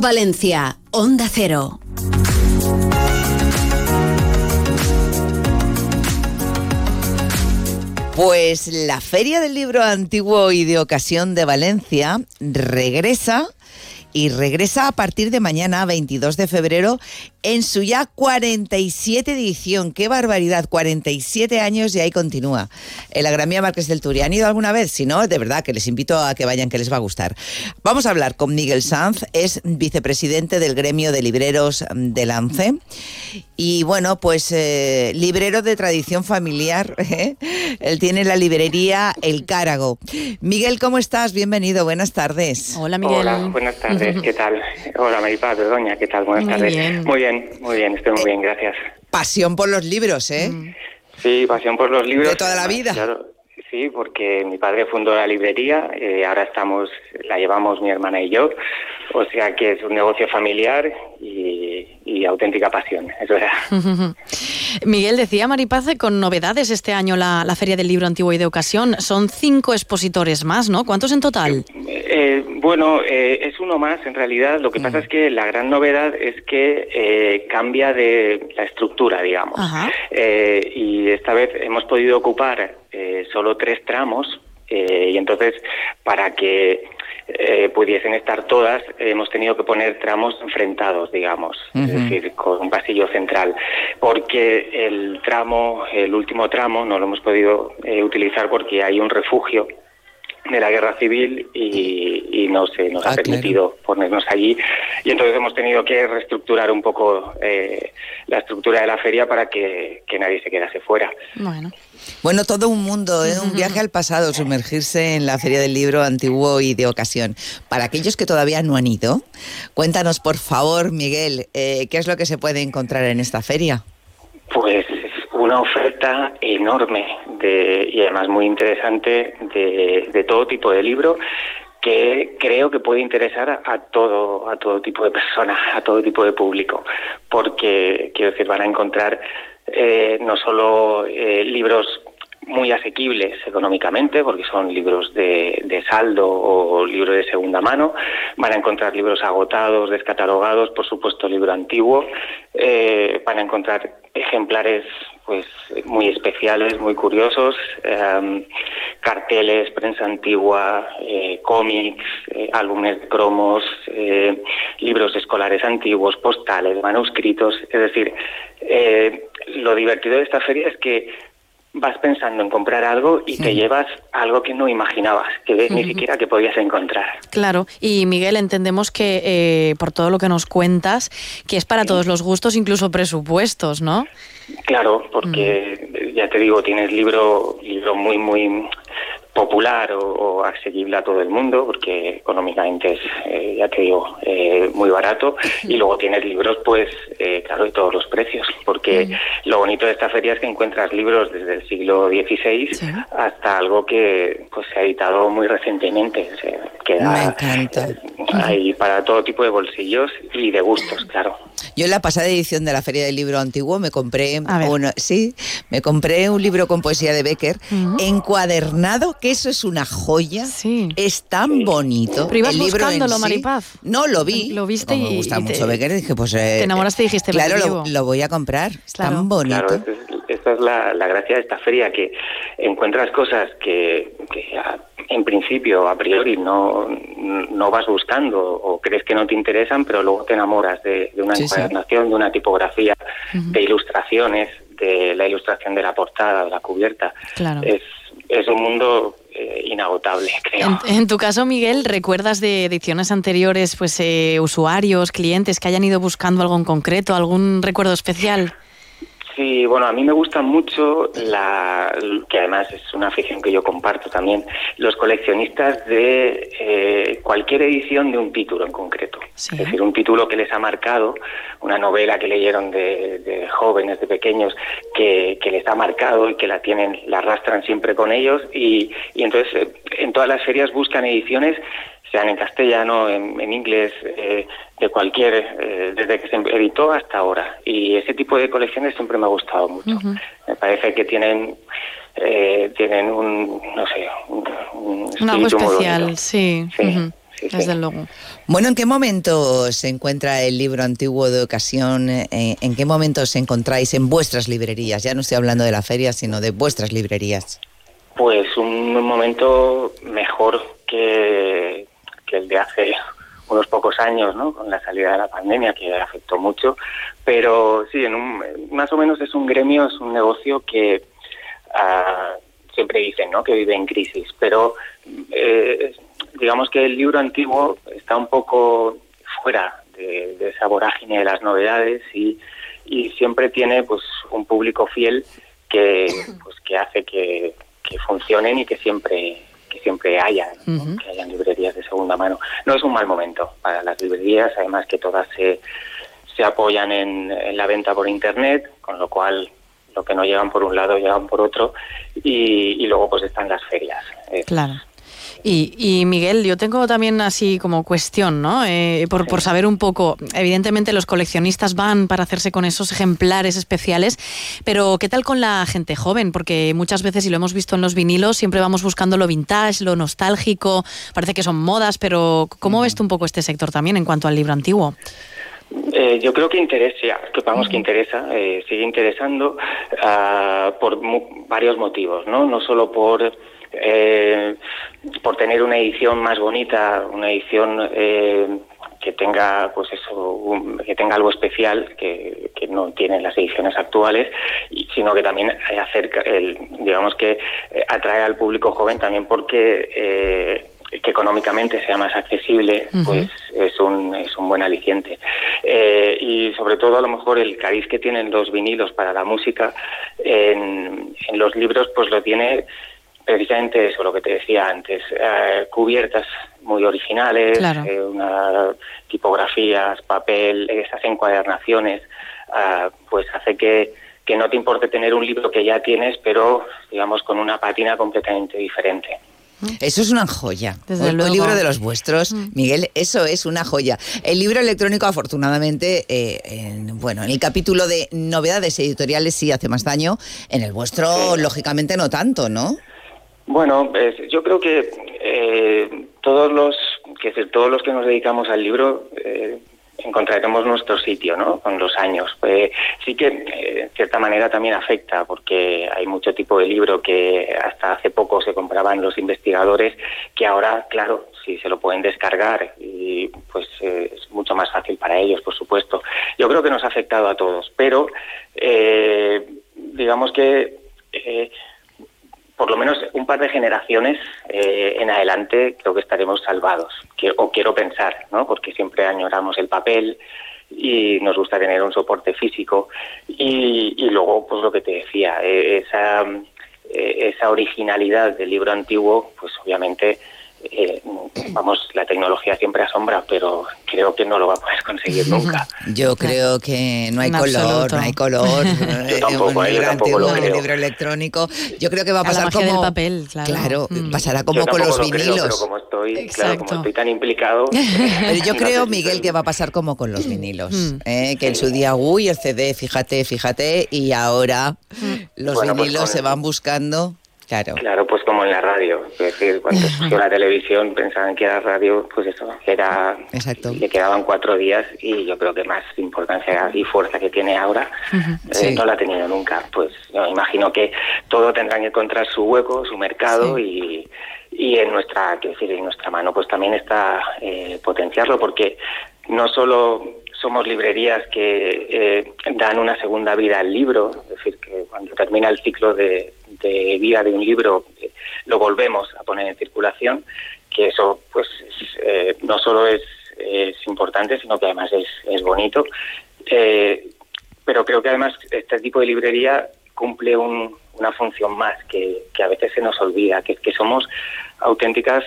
Valencia, Onda Cero. Pues la Feria del Libro Antiguo y de Ocasión de Valencia regresa y regresa a partir de mañana, 22 de febrero, en su ya 47 edición. ¡Qué barbaridad! 47 años y ahí continúa. En la Gran Vía Márquez del Turia. ¿Han ido alguna vez? Si no, de verdad que les invito a que vayan, que les va a gustar. Vamos a hablar con Miguel Sanz, es vicepresidente del gremio de libreros de Lance. Y bueno, pues eh, librero de tradición familiar. [LAUGHS] ¿eh? Él tiene la librería El Cárago. Miguel, ¿cómo estás? Bienvenido, buenas tardes. Hola, Miguel. Hola, buenas tardes, ¿qué tal? Hola, Maripaz, Doña, ¿qué tal? Buenas Muy tardes. bien. Muy bien, muy bien, estoy muy bien, gracias. Pasión por los libros, ¿eh? Sí, pasión por los libros. De toda la vida. Claro, sí, porque mi padre fundó la librería, eh, ahora estamos, la llevamos mi hermana y yo, o sea que es un negocio familiar y, y auténtica pasión, eso era. [LAUGHS] Miguel decía Maripaz con novedades este año la, la Feria del Libro Antiguo y de Ocasión. Son cinco expositores más, ¿no? ¿Cuántos en total? Eh, bueno, eh, es uno más en realidad. Lo que pasa es que la gran novedad es que eh, cambia de la estructura, digamos. Eh, y esta vez hemos podido ocupar eh, solo tres tramos Eh, y entonces, para que eh, pudiesen estar todas, hemos tenido que poner tramos enfrentados, digamos, es decir, con un pasillo central, porque el tramo, el último tramo, no lo hemos podido eh, utilizar porque hay un refugio de la guerra civil y, no se nos ha permitido ponernos allí y entonces hemos tenido que reestructurar un poco eh, la estructura de la feria para que, que nadie se quedase fuera. Bueno. Bueno, todo un mundo, ¿eh? un viaje al pasado, sumergirse en la Feria del Libro antiguo y de ocasión. Para aquellos que todavía no han ido, cuéntanos por favor, Miguel, eh, ¿qué es lo que se puede encontrar en esta feria? Pues una oferta enorme de, y además muy interesante de, de todo tipo de libro que creo que puede interesar a todo a todo tipo de personas, a todo tipo de público, porque quiero decir van a encontrar eh, no solo eh, libros muy asequibles económicamente, porque son libros de, saldo o libros de segunda mano. Van a encontrar libros agotados, descatalogados, por supuesto, libro antiguo. Eh, van a encontrar ejemplares pues muy especiales, muy curiosos, eh, carteles, prensa antigua, eh, cómics, eh, álbumes de cromos, eh, libros escolares antiguos, postales, manuscritos. Es decir, lo divertido de esta feria es que vas pensando en comprar algo y te llevas algo que no imaginabas, que ni siquiera que podías encontrar. Claro, y Miguel, entendemos que eh, por todo lo que nos cuentas, que es para todos los gustos, incluso presupuestos, ¿no? Claro, porque ya te digo, tienes libro, libro muy, muy popular o, o, asequible a todo el mundo, porque económicamente es, eh, ya te digo, eh, muy barato. Y luego tienes libros, pues, eh, claro, de todos los precios, porque lo bonito de esta feria es que encuentras libros desde el siglo XVI ¿Sí? hasta algo que pues se ha editado muy recientemente. Se queda, Me encanta. Hay para todo tipo de bolsillos y de gustos, claro. Yo en la pasada edición de la Feria del Libro Antiguo me compré, sí, me compré un libro con poesía de Becker, uh -huh. encuadernado, que eso es una joya, sí. es tan bonito. Pero ibas el libro buscándolo, en sí, Maripaz. No, lo vi. Lo viste Como y me gusta y mucho te, Becker, dije, pues... Eh, te enamoraste y dijiste, Claro, lo, lo, lo, voy a comprar, es claro. tan bonito. Claro, esta es la, la, gracia de esta feria, que encuentras cosas que, que a, en principio, a priori, no, no vas buscando o crees que no te interesan, pero luego te enamoras de, de una sí, encuadernación, sí. de una tipografía, uh -huh. de ilustraciones, de la ilustración de la portada, de la cubierta. Claro. Es, es un mundo eh, inagotable, [LAUGHS] creo. En, en, tu caso, Miguel, ¿recuerdas de ediciones anteriores, pues eh, usuarios, clientes que hayan ido buscando algo en concreto, algún recuerdo especial? Sí, bueno, a mí me gusta mucho la que además es una afición que yo comparto también, los coleccionistas de eh, cualquier edición de un título en concreto. Sí. Es decir, un título que les ha marcado, una novela que leyeron de, de jóvenes, de pequeños, que, que, les ha marcado y que la tienen, la arrastran siempre con ellos y, y entonces eh, en todas las ferias buscan ediciones sean en castellano, en, en inglés, eh, de cualquier, eh, desde que se editó hasta ahora. Y ese tipo de colecciones siempre me ha gustado mucho. Uh -huh. Me parece que tienen, eh, tienen un, no sé, un, un algo especial, sí. sí. Uh -huh. Sí, sí. Desde luego. Bueno, ¿en qué momento se encuentra el libro antiguo de ocasión? ¿En qué momento os encontráis en vuestras librerías? Ya no estoy hablando de la feria, sino de vuestras librerías. Pues un momento mejor que, el de hace unos pocos años, ¿no? Con la salida de la pandemia que afectó mucho, pero sí, en un, más o menos es un gremio, es un negocio que uh, siempre dicen, ¿no? Que vive en crisis, pero eh, digamos que el libro antiguo está un poco fuera de, de esa vorágine de las novedades y, siempre tiene, pues, un público fiel que, pues, hace que, funcionen y que siempre siempre haya, uh -huh. que hayan librerías de segunda mano. No es un mal momento para las librerías, además que todas se, se apoyan en, en la venta por Internet, con lo cual lo que no llegan por un lado llegan por otro y, y luego pues están las ferias. Claro. Y, y, Miguel, yo tengo también así como cuestión, ¿no? Eh, por, por, saber un poco, evidentemente los coleccionistas van para hacerse con esos ejemplares especiales, pero ¿qué tal con la gente joven? Porque muchas veces, y lo hemos visto en los vinilos, siempre vamos buscando lo vintage, lo nostálgico, parece que son modas, pero ¿cómo ves tú un poco este sector también en cuanto al libro antiguo? Eh, yo creo que interesa, que vamos que interesa, eh, sigue interesando uh, por varios motivos, ¿no? No solo por eh, por tener una edición más bonita, una edición eh, que tenga pues eso un- que tenga algo especial que, que no tienen las ediciones actuales y- sino que también acerca el digamos que eh, atrae al público joven también porque eh, que económicamente sea más accesible pues es un es un buen aliciente. Eh, y sobre todo a lo mejor el cariz que tienen los vinilos para la música en, en los libros pues lo tiene precisamente eso, lo que te decía antes, eh, cubiertas muy originales, Claro. eh, una, tipografías, papel, esas encuadernaciones, ah, pues hace que, que no te importe tener un libro que ya tienes, pero digamos con una pátina completamente diferente. Eso es una joya. Desde luego. libro de los vuestros, Miguel, eso es una joya. El libro electrónico, afortunadamente, eh, en, bueno, en el capítulo de novedades editoriales sí hace más daño. En el vuestro, lógicamente, no tanto, ¿no? Bueno, pues, yo creo que eh, todos los que todos los que nos dedicamos al libro eh, encontraremos nuestro sitio, ¿no? Con los años. Eh, sí que eh, en cierta manera también afecta porque hay mucho tipo de libro que hasta hace poco se compraban los investigadores que ahora, claro, si se lo pueden descargar y pues eh, es mucho más fácil para ellos, por supuesto. Yo creo que nos ha afectado a todos, pero eh, digamos que eh, por lo menos un par de generaciones eh, en adelante creo que estaremos salvados, que, o quiero pensar, ¿no? porque siempre añoramos el papel y nos gusta tener un soporte físico y, y luego pues lo que te decía, eh, esa, eh, esa originalidad del libro antiguo, pues obviamente eh, vamos, la tecnología siempre asombra, pero creo que no lo va a poder conseguir nunca. [LAUGHS] Yo creo que no hay En color, absoluto. no hay color. [LAUGHS] Yo tampoco, un eh, yo libro tampoco lo antiguo, un creo. libro electrónico. Yo creo que va a A la pasar magia como del papel, claro. pasará como Yo con los lo creo, vinilos. pero como estoy, claro, como estoy tan implicado. [LAUGHS] Pero yo creo, Miguel, que va a pasar como con los vinilos. ¿eh? Que en su día, uy, el CD, fíjate, fíjate, y ahora los Bueno, pues vinilos con- se van buscando. Claro. Claro, pues como en la radio. Es decir, cuando [LAUGHS] surgió la televisión pensaban que era radio, pues eso, era. Exacto. Le quedaban cuatro días y yo creo que más importancia y fuerza que tiene ahora eh, Sí. no la ha tenido nunca. Pues yo imagino que todo tendrá que encontrar su hueco, su mercado y. Y en nuestra, quiero decir, en nuestra mano, pues también está eh, potenciarlo, porque no solo somos librerías que eh, dan una segunda vida al libro, es decir, que cuando termina el ciclo de, de vida de un libro eh, lo volvemos a poner en circulación, que eso pues es, eh, no solo es, es importante, sino que además es, es bonito. Eh, pero creo que además este tipo de librería cumple un- una función más que, que a veces se nos olvida, que es que somos auténticas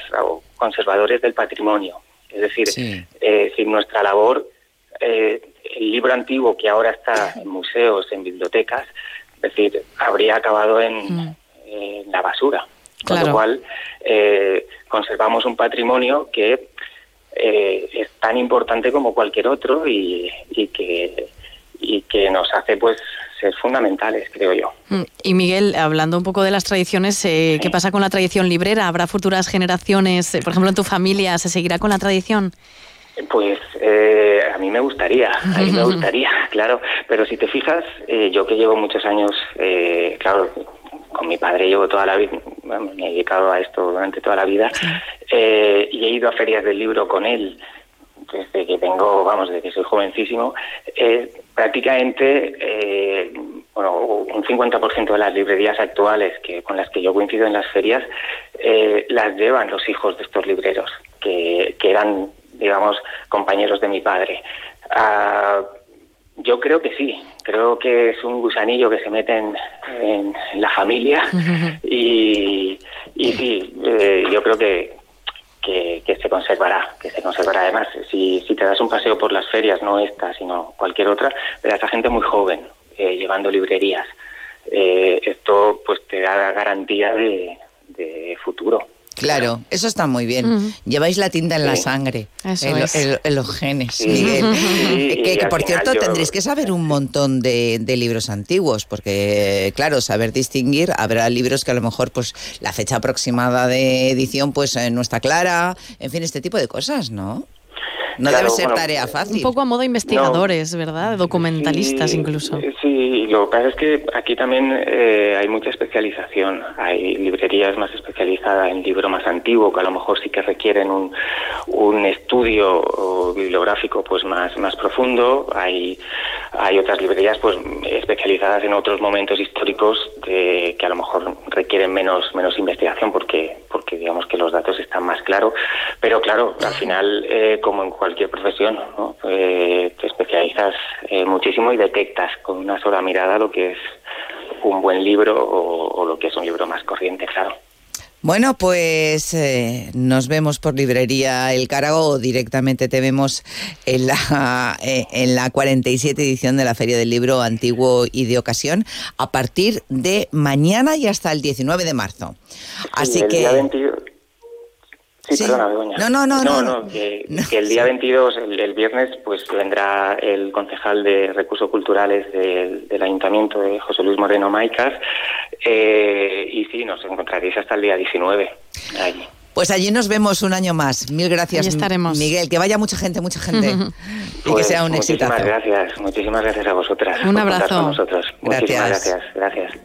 conservadores del patrimonio. Es decir, eh, sin nuestra labor, eh, el libro antiguo que ahora está en museos, en bibliotecas, es decir, habría acabado en, en la basura. Con Claro. lo cual, eh, conservamos un patrimonio que eh, es tan importante como cualquier otro y, y que y que nos hace pues ser fundamentales, creo yo. Mm, Y Miguel, hablando un poco de las tradiciones, eh, ¿qué pasa con la tradición librera? ¿Habrá futuras generaciones? Por ejemplo, en tu familia, ¿se seguirá con la tradición? Pues eh, a mí me gustaría, a mí me [LAUGHS] gustaría, claro. Pero si te fijas, eh, yo que llevo muchos años, eh, claro, con mi padre llevo toda la vida, bueno, me he dedicado a esto durante toda la vida, eh, y he ido a ferias del libro con él desde que tengo, vamos, desde que soy jovencísimo. Eh, prácticamente, eh, bueno, un 50% de las librerías actuales que con las que yo coincido en las ferias eh, las llevan los hijos de estos libreros, que, que eran, digamos, compañeros de mi padre. Ah, yo creo que sí, creo que es un gusanillo que se mete en, en la familia [LAUGHS] y, y sí, eh, yo creo que, que, que se conservará, que se conservará. Además, si, si te das un paseo por las ferias, no esta, sino cualquier otra, verás a gente muy joven eh, llevando librerías. Eh, esto pues te da garantía de, de futuro. Claro, eso está muy bien. Lleváis la tinta en la sangre, Eso en, lo- es. en- en los genes, Sí. Miguel. Sí, que, por cierto yo- tendréis que saber un montón de, de libros antiguos, porque claro, saber distinguir, habrá libros que a lo mejor pues la fecha aproximada de edición pues eh, no está clara, en fin, este tipo de cosas, ¿no? No Claro, debe ser bueno, tarea fácil. Un poco a modo investigadores, ¿verdad? Documentalistas Sí, incluso. Sí, lo que pasa es que aquí también eh, hay mucha especialización. Hay librerías más especializadas en libro más antiguo, que a lo mejor sí que requieren un, un estudio bibliográfico pues más, más profundo. Hay, hay otras librerías pues especializadas en otros momentos históricos de- que a lo mejor requieren menos, menos investigación porque, porque digamos que los datos están más claros. Pero claro, al final, eh, como en cualquier profesión, ¿no? Eh, te especializas eh, muchísimo y detectas con una sola mirada lo que es un buen libro o, o lo que es un libro más corriente, claro. Bueno, pues eh, nos vemos por librería El Carago o directamente te vemos en la, [LAUGHS] eh, en la 47 edición de la Feria del Libro Antiguo y de Ocasión a partir de mañana y hasta el 19 de marzo. Así el que... día 22 Sí, Sí. perdona, Begoña. No, no, no, no, no. que, que el día 22, el, el viernes, pues vendrá el concejal de Recursos Culturales del, del Ayuntamiento de José Luis Moreno Maicas eh, y sí, nos encontraréis hasta el día 19 allí. Pues allí nos vemos un año más. Mil gracias, Allí estaremos. Miguel. Que vaya mucha gente, mucha gente. [LAUGHS] y que Pues sea un muchísimas exitazo. gracias, muchísimas gracias a vosotras. Un por contar abrazo. con nosotros. Muchísimas Gracias. gracias, gracias.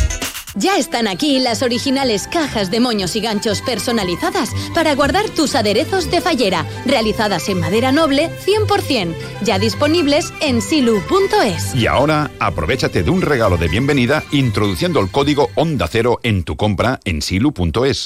Ya están aquí las originales cajas de moños y ganchos personalizadas para guardar tus aderezos de fallera, realizadas en madera noble 100%, ya disponibles en silu.es. Y ahora, aprovechate de un regalo de bienvenida introduciendo el código Onda Cero en tu compra en silu.es.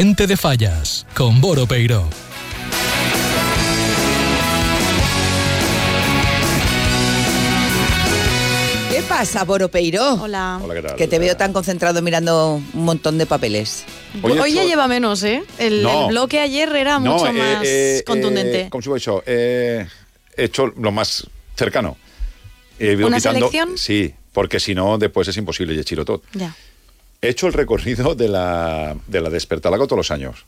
Gente de Fallas, con Boro Peiro. ¿Qué pasa, Boro Peiro? Hola. Hola, ¿qué tal? Que te veo tan concentrado mirando un montón de papeles. Hoy Hoy ya hecho- lleva menos, ¿eh? El, No. el bloque ayer era No, mucho eh, más eh, contundente. eh, ¿Cómo se he hecho? Eh, he hecho lo más cercano. He ido ¿Una quitando- selección? Sí, porque si no, después es imposible, y echiro todo. Ya. He hecho el recorrido de la, de la hago todos los años.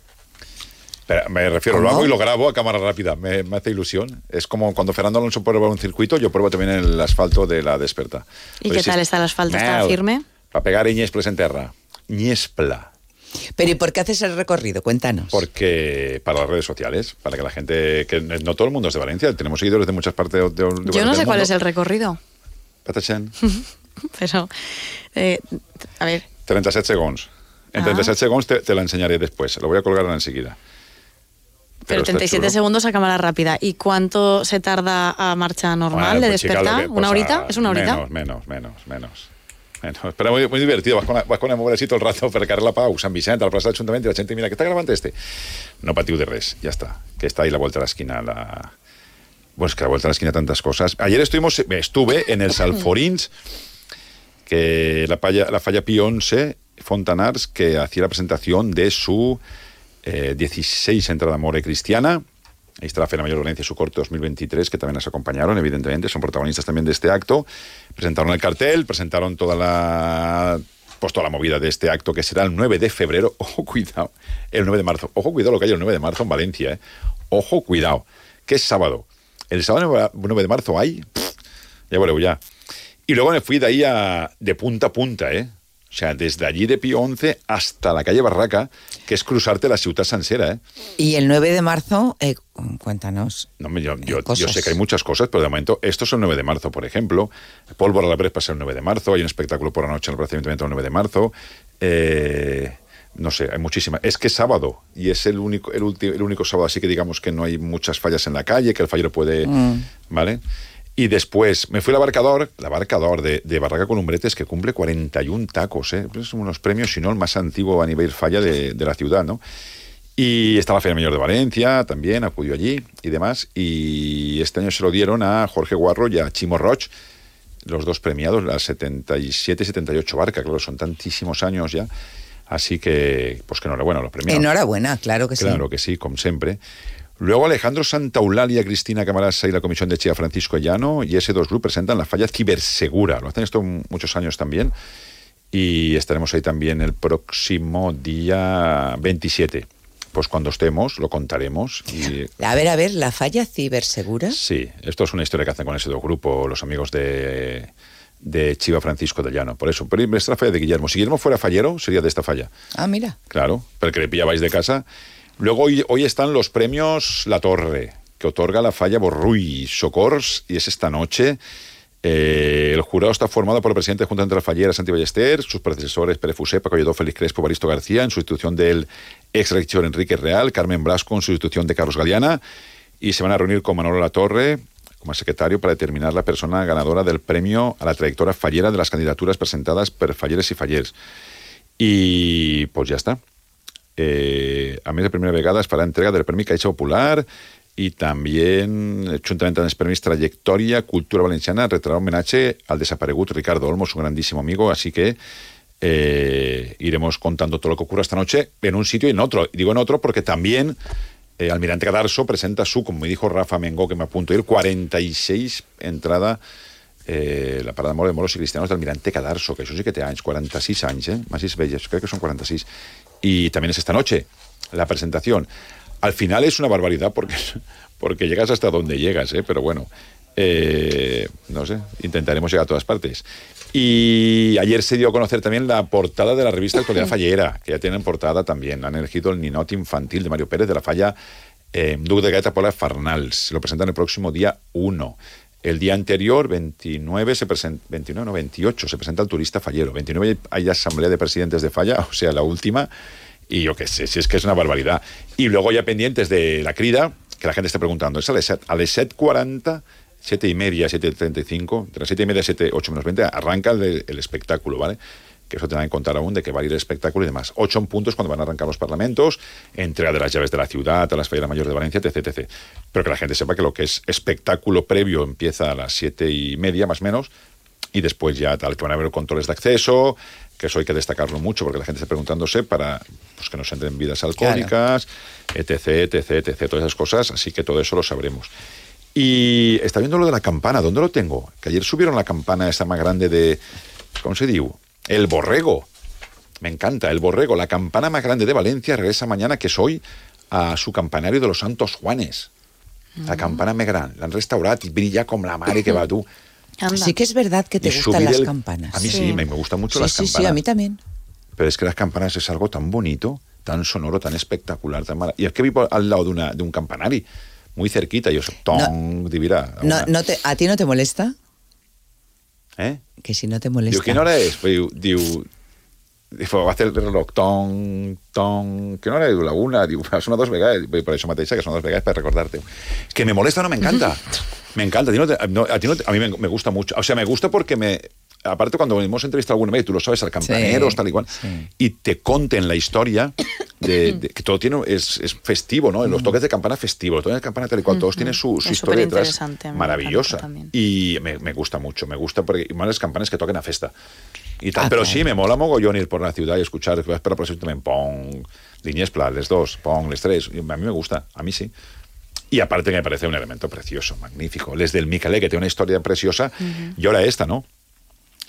Pero me refiero, lo hago y lo grabo a cámara rápida, me, me hace ilusión. Es como cuando Fernando Alonso prueba un circuito, yo pruebo también el asfalto de la Desperta. ¿Y qué tal está el asfalto? ¿Está firme? Para pegar Iñesples en terra. Ñespla. Pero ¿y por qué haces el recorrido? Cuéntanos. Porque para las redes sociales, para que la gente, que no todo el mundo es de Valencia, tenemos seguidores de muchas partes de, de, Yo no sé cuál es el recorrido, Patachán. [LAUGHS] pero... eh, a ver, 37 segundos. En Ah. 37 segundos te, te la enseñaré después. Lo voy a colgar enseguida. pero, está 37 chulo. segundos a cámara rápida. ¿Y cuánto se tarda a marcha normal Bueno, de pues, chica, despertar? lo que- ¿Una pues, horita? ah, ¿Es una horita? Menos, menos, menos, menos. menos. Pero muy, muy divertido. Vas con, la, vas con el así todo el rato per carrer la Pau, Sant Vicent, a la plaça del Ajuntament, i la gent mira, què està gravant este? No patiu de res, ya está. Que está ahí la vuelta a la esquina. La... Bueno, es que la vuelta a la esquina tantas cosas. Ayer estuvimos, estuve en el [LAUGHS] Salforins, que la, falla, la falla Pío 11, Fontanars, que hacía la presentación de su eh, 16 entrada More Cristiana, Ahí está la Mayor de Valencia y su corte 2023, que también nos acompañaron, evidentemente, son protagonistas también de este acto. Presentaron el cartel, presentaron toda la pues toda la movida de este acto que será el 9 de febrero. [LAUGHS] Ojo, cuidado. El 9 de marzo. Ojo, cuidado lo que hay el 9 de marzo en Valencia. ¿eh? Ojo, cuidado. Que es sábado. El sábado 9 de marzo hay. ya vuelvo ya. Y luego me fui de ahí a, de punta a punta, ¿eh? O sea, desde allí de Pío 11 hasta la calle Barraca, que es cruzarte la ciudad sansera, ¿eh? Y el 9 de marzo, eh, cuéntanos. No, yo, yo, yo, sé que hay muchas cosas, pero de momento, esto es el 9 de marzo, por ejemplo. Pólvora a la Brespa es el 9 de marzo, hay un espectáculo por la noche en el Ayuntamiento el 9 de marzo. Eh, no sé, hay muchísimas. Es que es sábado y es el único, el, el único sábado, así que digamos que no hay muchas fallas en la calle, que el fallero puede. Mm. ¿Vale? Y después me fui al abarcador, el abarcador de, de Barraca Columbretes, que cumple 41 tacos, ¿eh? Son unos premios, si no el más antiguo a nivel falla de, de la ciudad, ¿no? Y estaba la Feria Mayor de Valencia, también acudió allí y demás. Y este año se lo dieron a Jorge Guarro y a Chimo Roch, los dos premiados, las 77 y 78 Barca, claro, son tantísimos años ya. Así que, pues que enhorabuena los premiados. Enhorabuena, claro que sí. Claro que sí, como siempre. Luego Alejandro Santaulalia, Cristina Camarasa y la Comisión de Chía Francisco Llano y S2 Group presentan la falla cibersegura. Lo hacen esto muchos años también. Y estaremos ahí también el próximo día 27. Pues cuando estemos lo contaremos. Y... A ver, a ver, ¿la falla cibersegura? Sí, esto es una historia que hacen con ese dos grupo los amigos de, de Chiva Francisco de Llano. Por eso, pero es la falla de Guillermo. Si Guillermo fuera fallero, sería de esta falla. Ah, mira. Claro, pero que le pillabais de casa. Luego hoy, están los premios La Torre, que otorga la falla Borruy Socors, y es esta noche. Eh, el jurado está formado por el presidente de Junta de la Fallera, Santi Ballester, sus predecesores Pérez Fusé, Paco Lledó, Félix Crespo, Baristo García, en sustitución del ex rector Enrique Real, Carmen Blasco en sustitución de Carlos Galeana, y se van a reunir con Manolo La Torre como secretario para determinar la persona ganadora del premio a la trayectoria fallera de las candidaturas presentadas por Falleres y Fallers. Y pues ya está. Eh, a més de primera vegada es farà entrega del Premi Caixa Popular i també, juntament amb els Premis Trajectòria Cultura Valenciana, retrarà homenatge al desaparegut Ricardo Olmos, un grandísimo amigo, así que eh, iremos contando todo lo que ocurra esta noche en un sitio y en otro. Digo en otro porque también eh, Almirante Cadarso presenta su, como me dijo Rafa Mengo, que me apunto a ir, 46 entrada eh, la parada de moros y cristianos de Almirante Cadarso, que eso sí que te anys, 46 anys, eh? Más bellas, creo que son 46. Y también es esta noche la presentación. Al final es una barbaridad porque, [LAUGHS] porque llegas hasta donde llegas, ¿eh? pero bueno, eh, no sé, intentaremos llegar a todas partes. Y ayer se dio a conocer también la portada de la revista [LAUGHS] Actualidad Fallera, que ya tienen portada también. Han elegido el Ninot Infantil de Mario Pérez de la Falla eh, Duc de Gaeta Pola Farnals. Se lo presentan el próximo día 1. El día anterior, 29, se presenta, 29, no, 28, se presenta el turista fallero. 29 hay asamblea de presidentes de falla, o sea, la última. Y yo qué sé, si es que es una barbaridad. Y luego ya pendientes de la crida, que la gente está preguntando, es a las 7.40, 7 y media, 7.35, de las 7 y media 7, 8 menos 20, arranca el, el espectáculo, ¿vale? Que eso tendrá en contar aún de que va a ir el espectáculo y demás. Ocho puntos cuando van a arrancar los parlamentos, entrega de las llaves de la ciudad, a las Ferias Mayores de Valencia, etc, etc. Pero que la gente sepa que lo que es espectáculo previo empieza a las siete y media, más o menos, y después ya tal, que van a haber controles de acceso, que eso hay que destacarlo mucho porque la gente está preguntándose para pues, que no se entren vidas alcohólicas, etc, etc, etc, todas esas cosas, así que todo eso lo sabremos. Y está viendo lo de la campana, ¿dónde lo tengo? Que ayer subieron la campana esa más grande de, ¿cómo se dice? El borrego. Me encanta, el borrego. La campana más grande de Valencia regresa mañana, que es hoy, a su campanario de los Santos Juanes. La campana más grande. La han restaurado y brilla como la madre que va tú. Sí que es verdad que te gustan las campanas. A mí sí, me, gustan mucho las campanas. Sí, sí, a mí también. Pero es que las campanas es algo tan bonito, tan sonoro, tan espectacular, tan maravilloso. Y es que vivo al lado de, una, de un campanario, muy cerquita, y yo soy tong. No, no te, ¿A ti no te molesta? Eh? Que si no te molesta. Diu, quina hora és? Diu, diu, va fer el reloj, tong, tong, ¿qué hora diu? La una, diu, [LAUGHS] són dos vegades, per això mateixa, que són dos vegades per recordarte. Que me molesta, no me encanta. [LAUGHS] me encanta, a ti no, te, no, a, ti no te, a mí me, me, gusta mucho. O sea, me gusta porque me, aparte cuando hemos entrevistado alguna vez, tú lo sabes, al campanero, sí, tal y cual, sí. y te conten la historia de, de, que todo tiene es, es festivo, ¿no? Los toques de campana festivos, los toques de campana tal y cual, todos tienen su, su historia detrás maravillosa. Y me, me, gusta mucho, me gusta porque más las campanas que toquen a festa. Y tal, ah, pero claro. sí, me mola mogollón ir por la ciudad y escuchar, vas para la también, pong, líneas las dos, pong, les tres, a mí me gusta, a mí sí. Y aparte que me parece un elemento precioso, magnífico. Les del Micalé, que tiene una historia preciosa, y ahora esta, ¿no?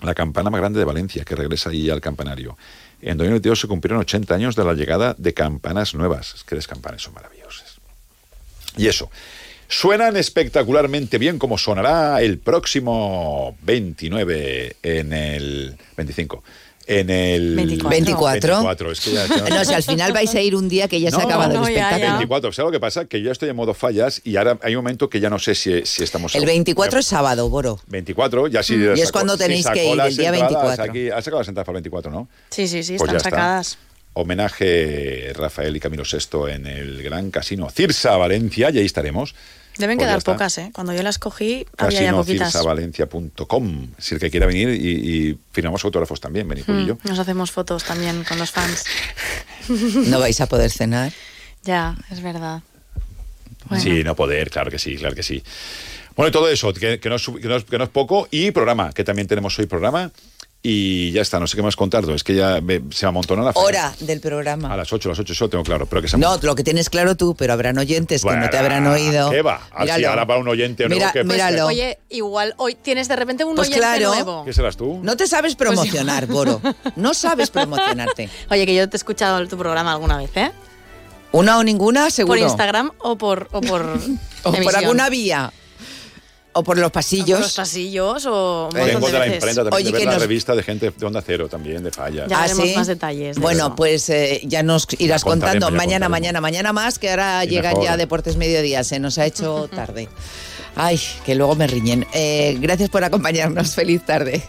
La campana más grande de Valencia, que regresa ahí al campanario. En 2022 se cumplieron 80 años de la llegada de campanas nuevas. Es que las campanas son maravillosas. Y eso. Suenan espectacularmente bien como sonará el próximo 29 en el 25. En el 24. 24. Es que ya- No, si al final vais a ir un día que ya se ha acabado el espectáculo. 24. ¿Sabes lo que pasa? Que yo estoy en modo fallas y ahora hay un momento que ya no sé si, si estamos... El 24 es sábado, Boro. 24, ya sí. Mm. Y es cuando tenéis que ir, el día 24. Aquí, has sacado las entradas para el 24, ¿no? Sí, sí, sí, Pues están ya está. sacadas. Homenaje Rafael y Camilo VI en el Gran Casino Cirsa, Valencia, y ahí estaremos. Deben Pues quedar pocas, ¿eh? Cuando yo las cogí, había ya poquitas. CasinoCirsavalencia.com. Si el que quiera venir y, y firmamos autógrafos también, venid Julio y yo. Mm, Nos hacemos fotos también con los fans. [LAUGHS] No vais a poder cenar. Ya, es verdad. Bueno. Sí, no poder, claro que sí, claro que sí. Bueno, y todo eso, que, que no es, que no es- que no es poco, y programa, que también tenemos hoy programa. Y ya está, no sé qué más contar, es que ya me- se amontona la. Hora del programa. A las 8, a las 8, eso lo tengo claro, pero que se No, lo que tienes claro tú, pero habrán oyentes que no te habrán oído. ¿Qué va? Así Míralo. ahora para un oyente nuevo Mira- que míralo. Oye, igual hoy tienes de repente un Pues oyente claro. nuevo. ¿Qué serás tú? No te sabes promocionar, Boro. No sabes promocionarte. [LAUGHS] Oye, que yo te he escuchado tu programa alguna vez, ¿eh? Una o ninguna, seguro. Por Instagram o por o por, [LAUGHS] O por alguna vía. O por los O por pasillos. los pasillos o un Vengo de la veces. imprenta también, Oye, de ver que la nos- revista de gente de Onda Cero también, de fallas. Ya ¿Ah, veremos sí? más detalles. de Bueno, eso. pues eh, ya nos irás contando mañana, mañana, mañana más, que ahora Y llegan mejor. ya Deportes Mediodía. Se nos ha hecho [LAUGHS] tarde. Ay, que luego me riñen. Eh, gracias por acompañarnos. Feliz tarde.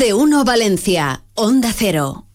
De uno Valencia. Onda Cero.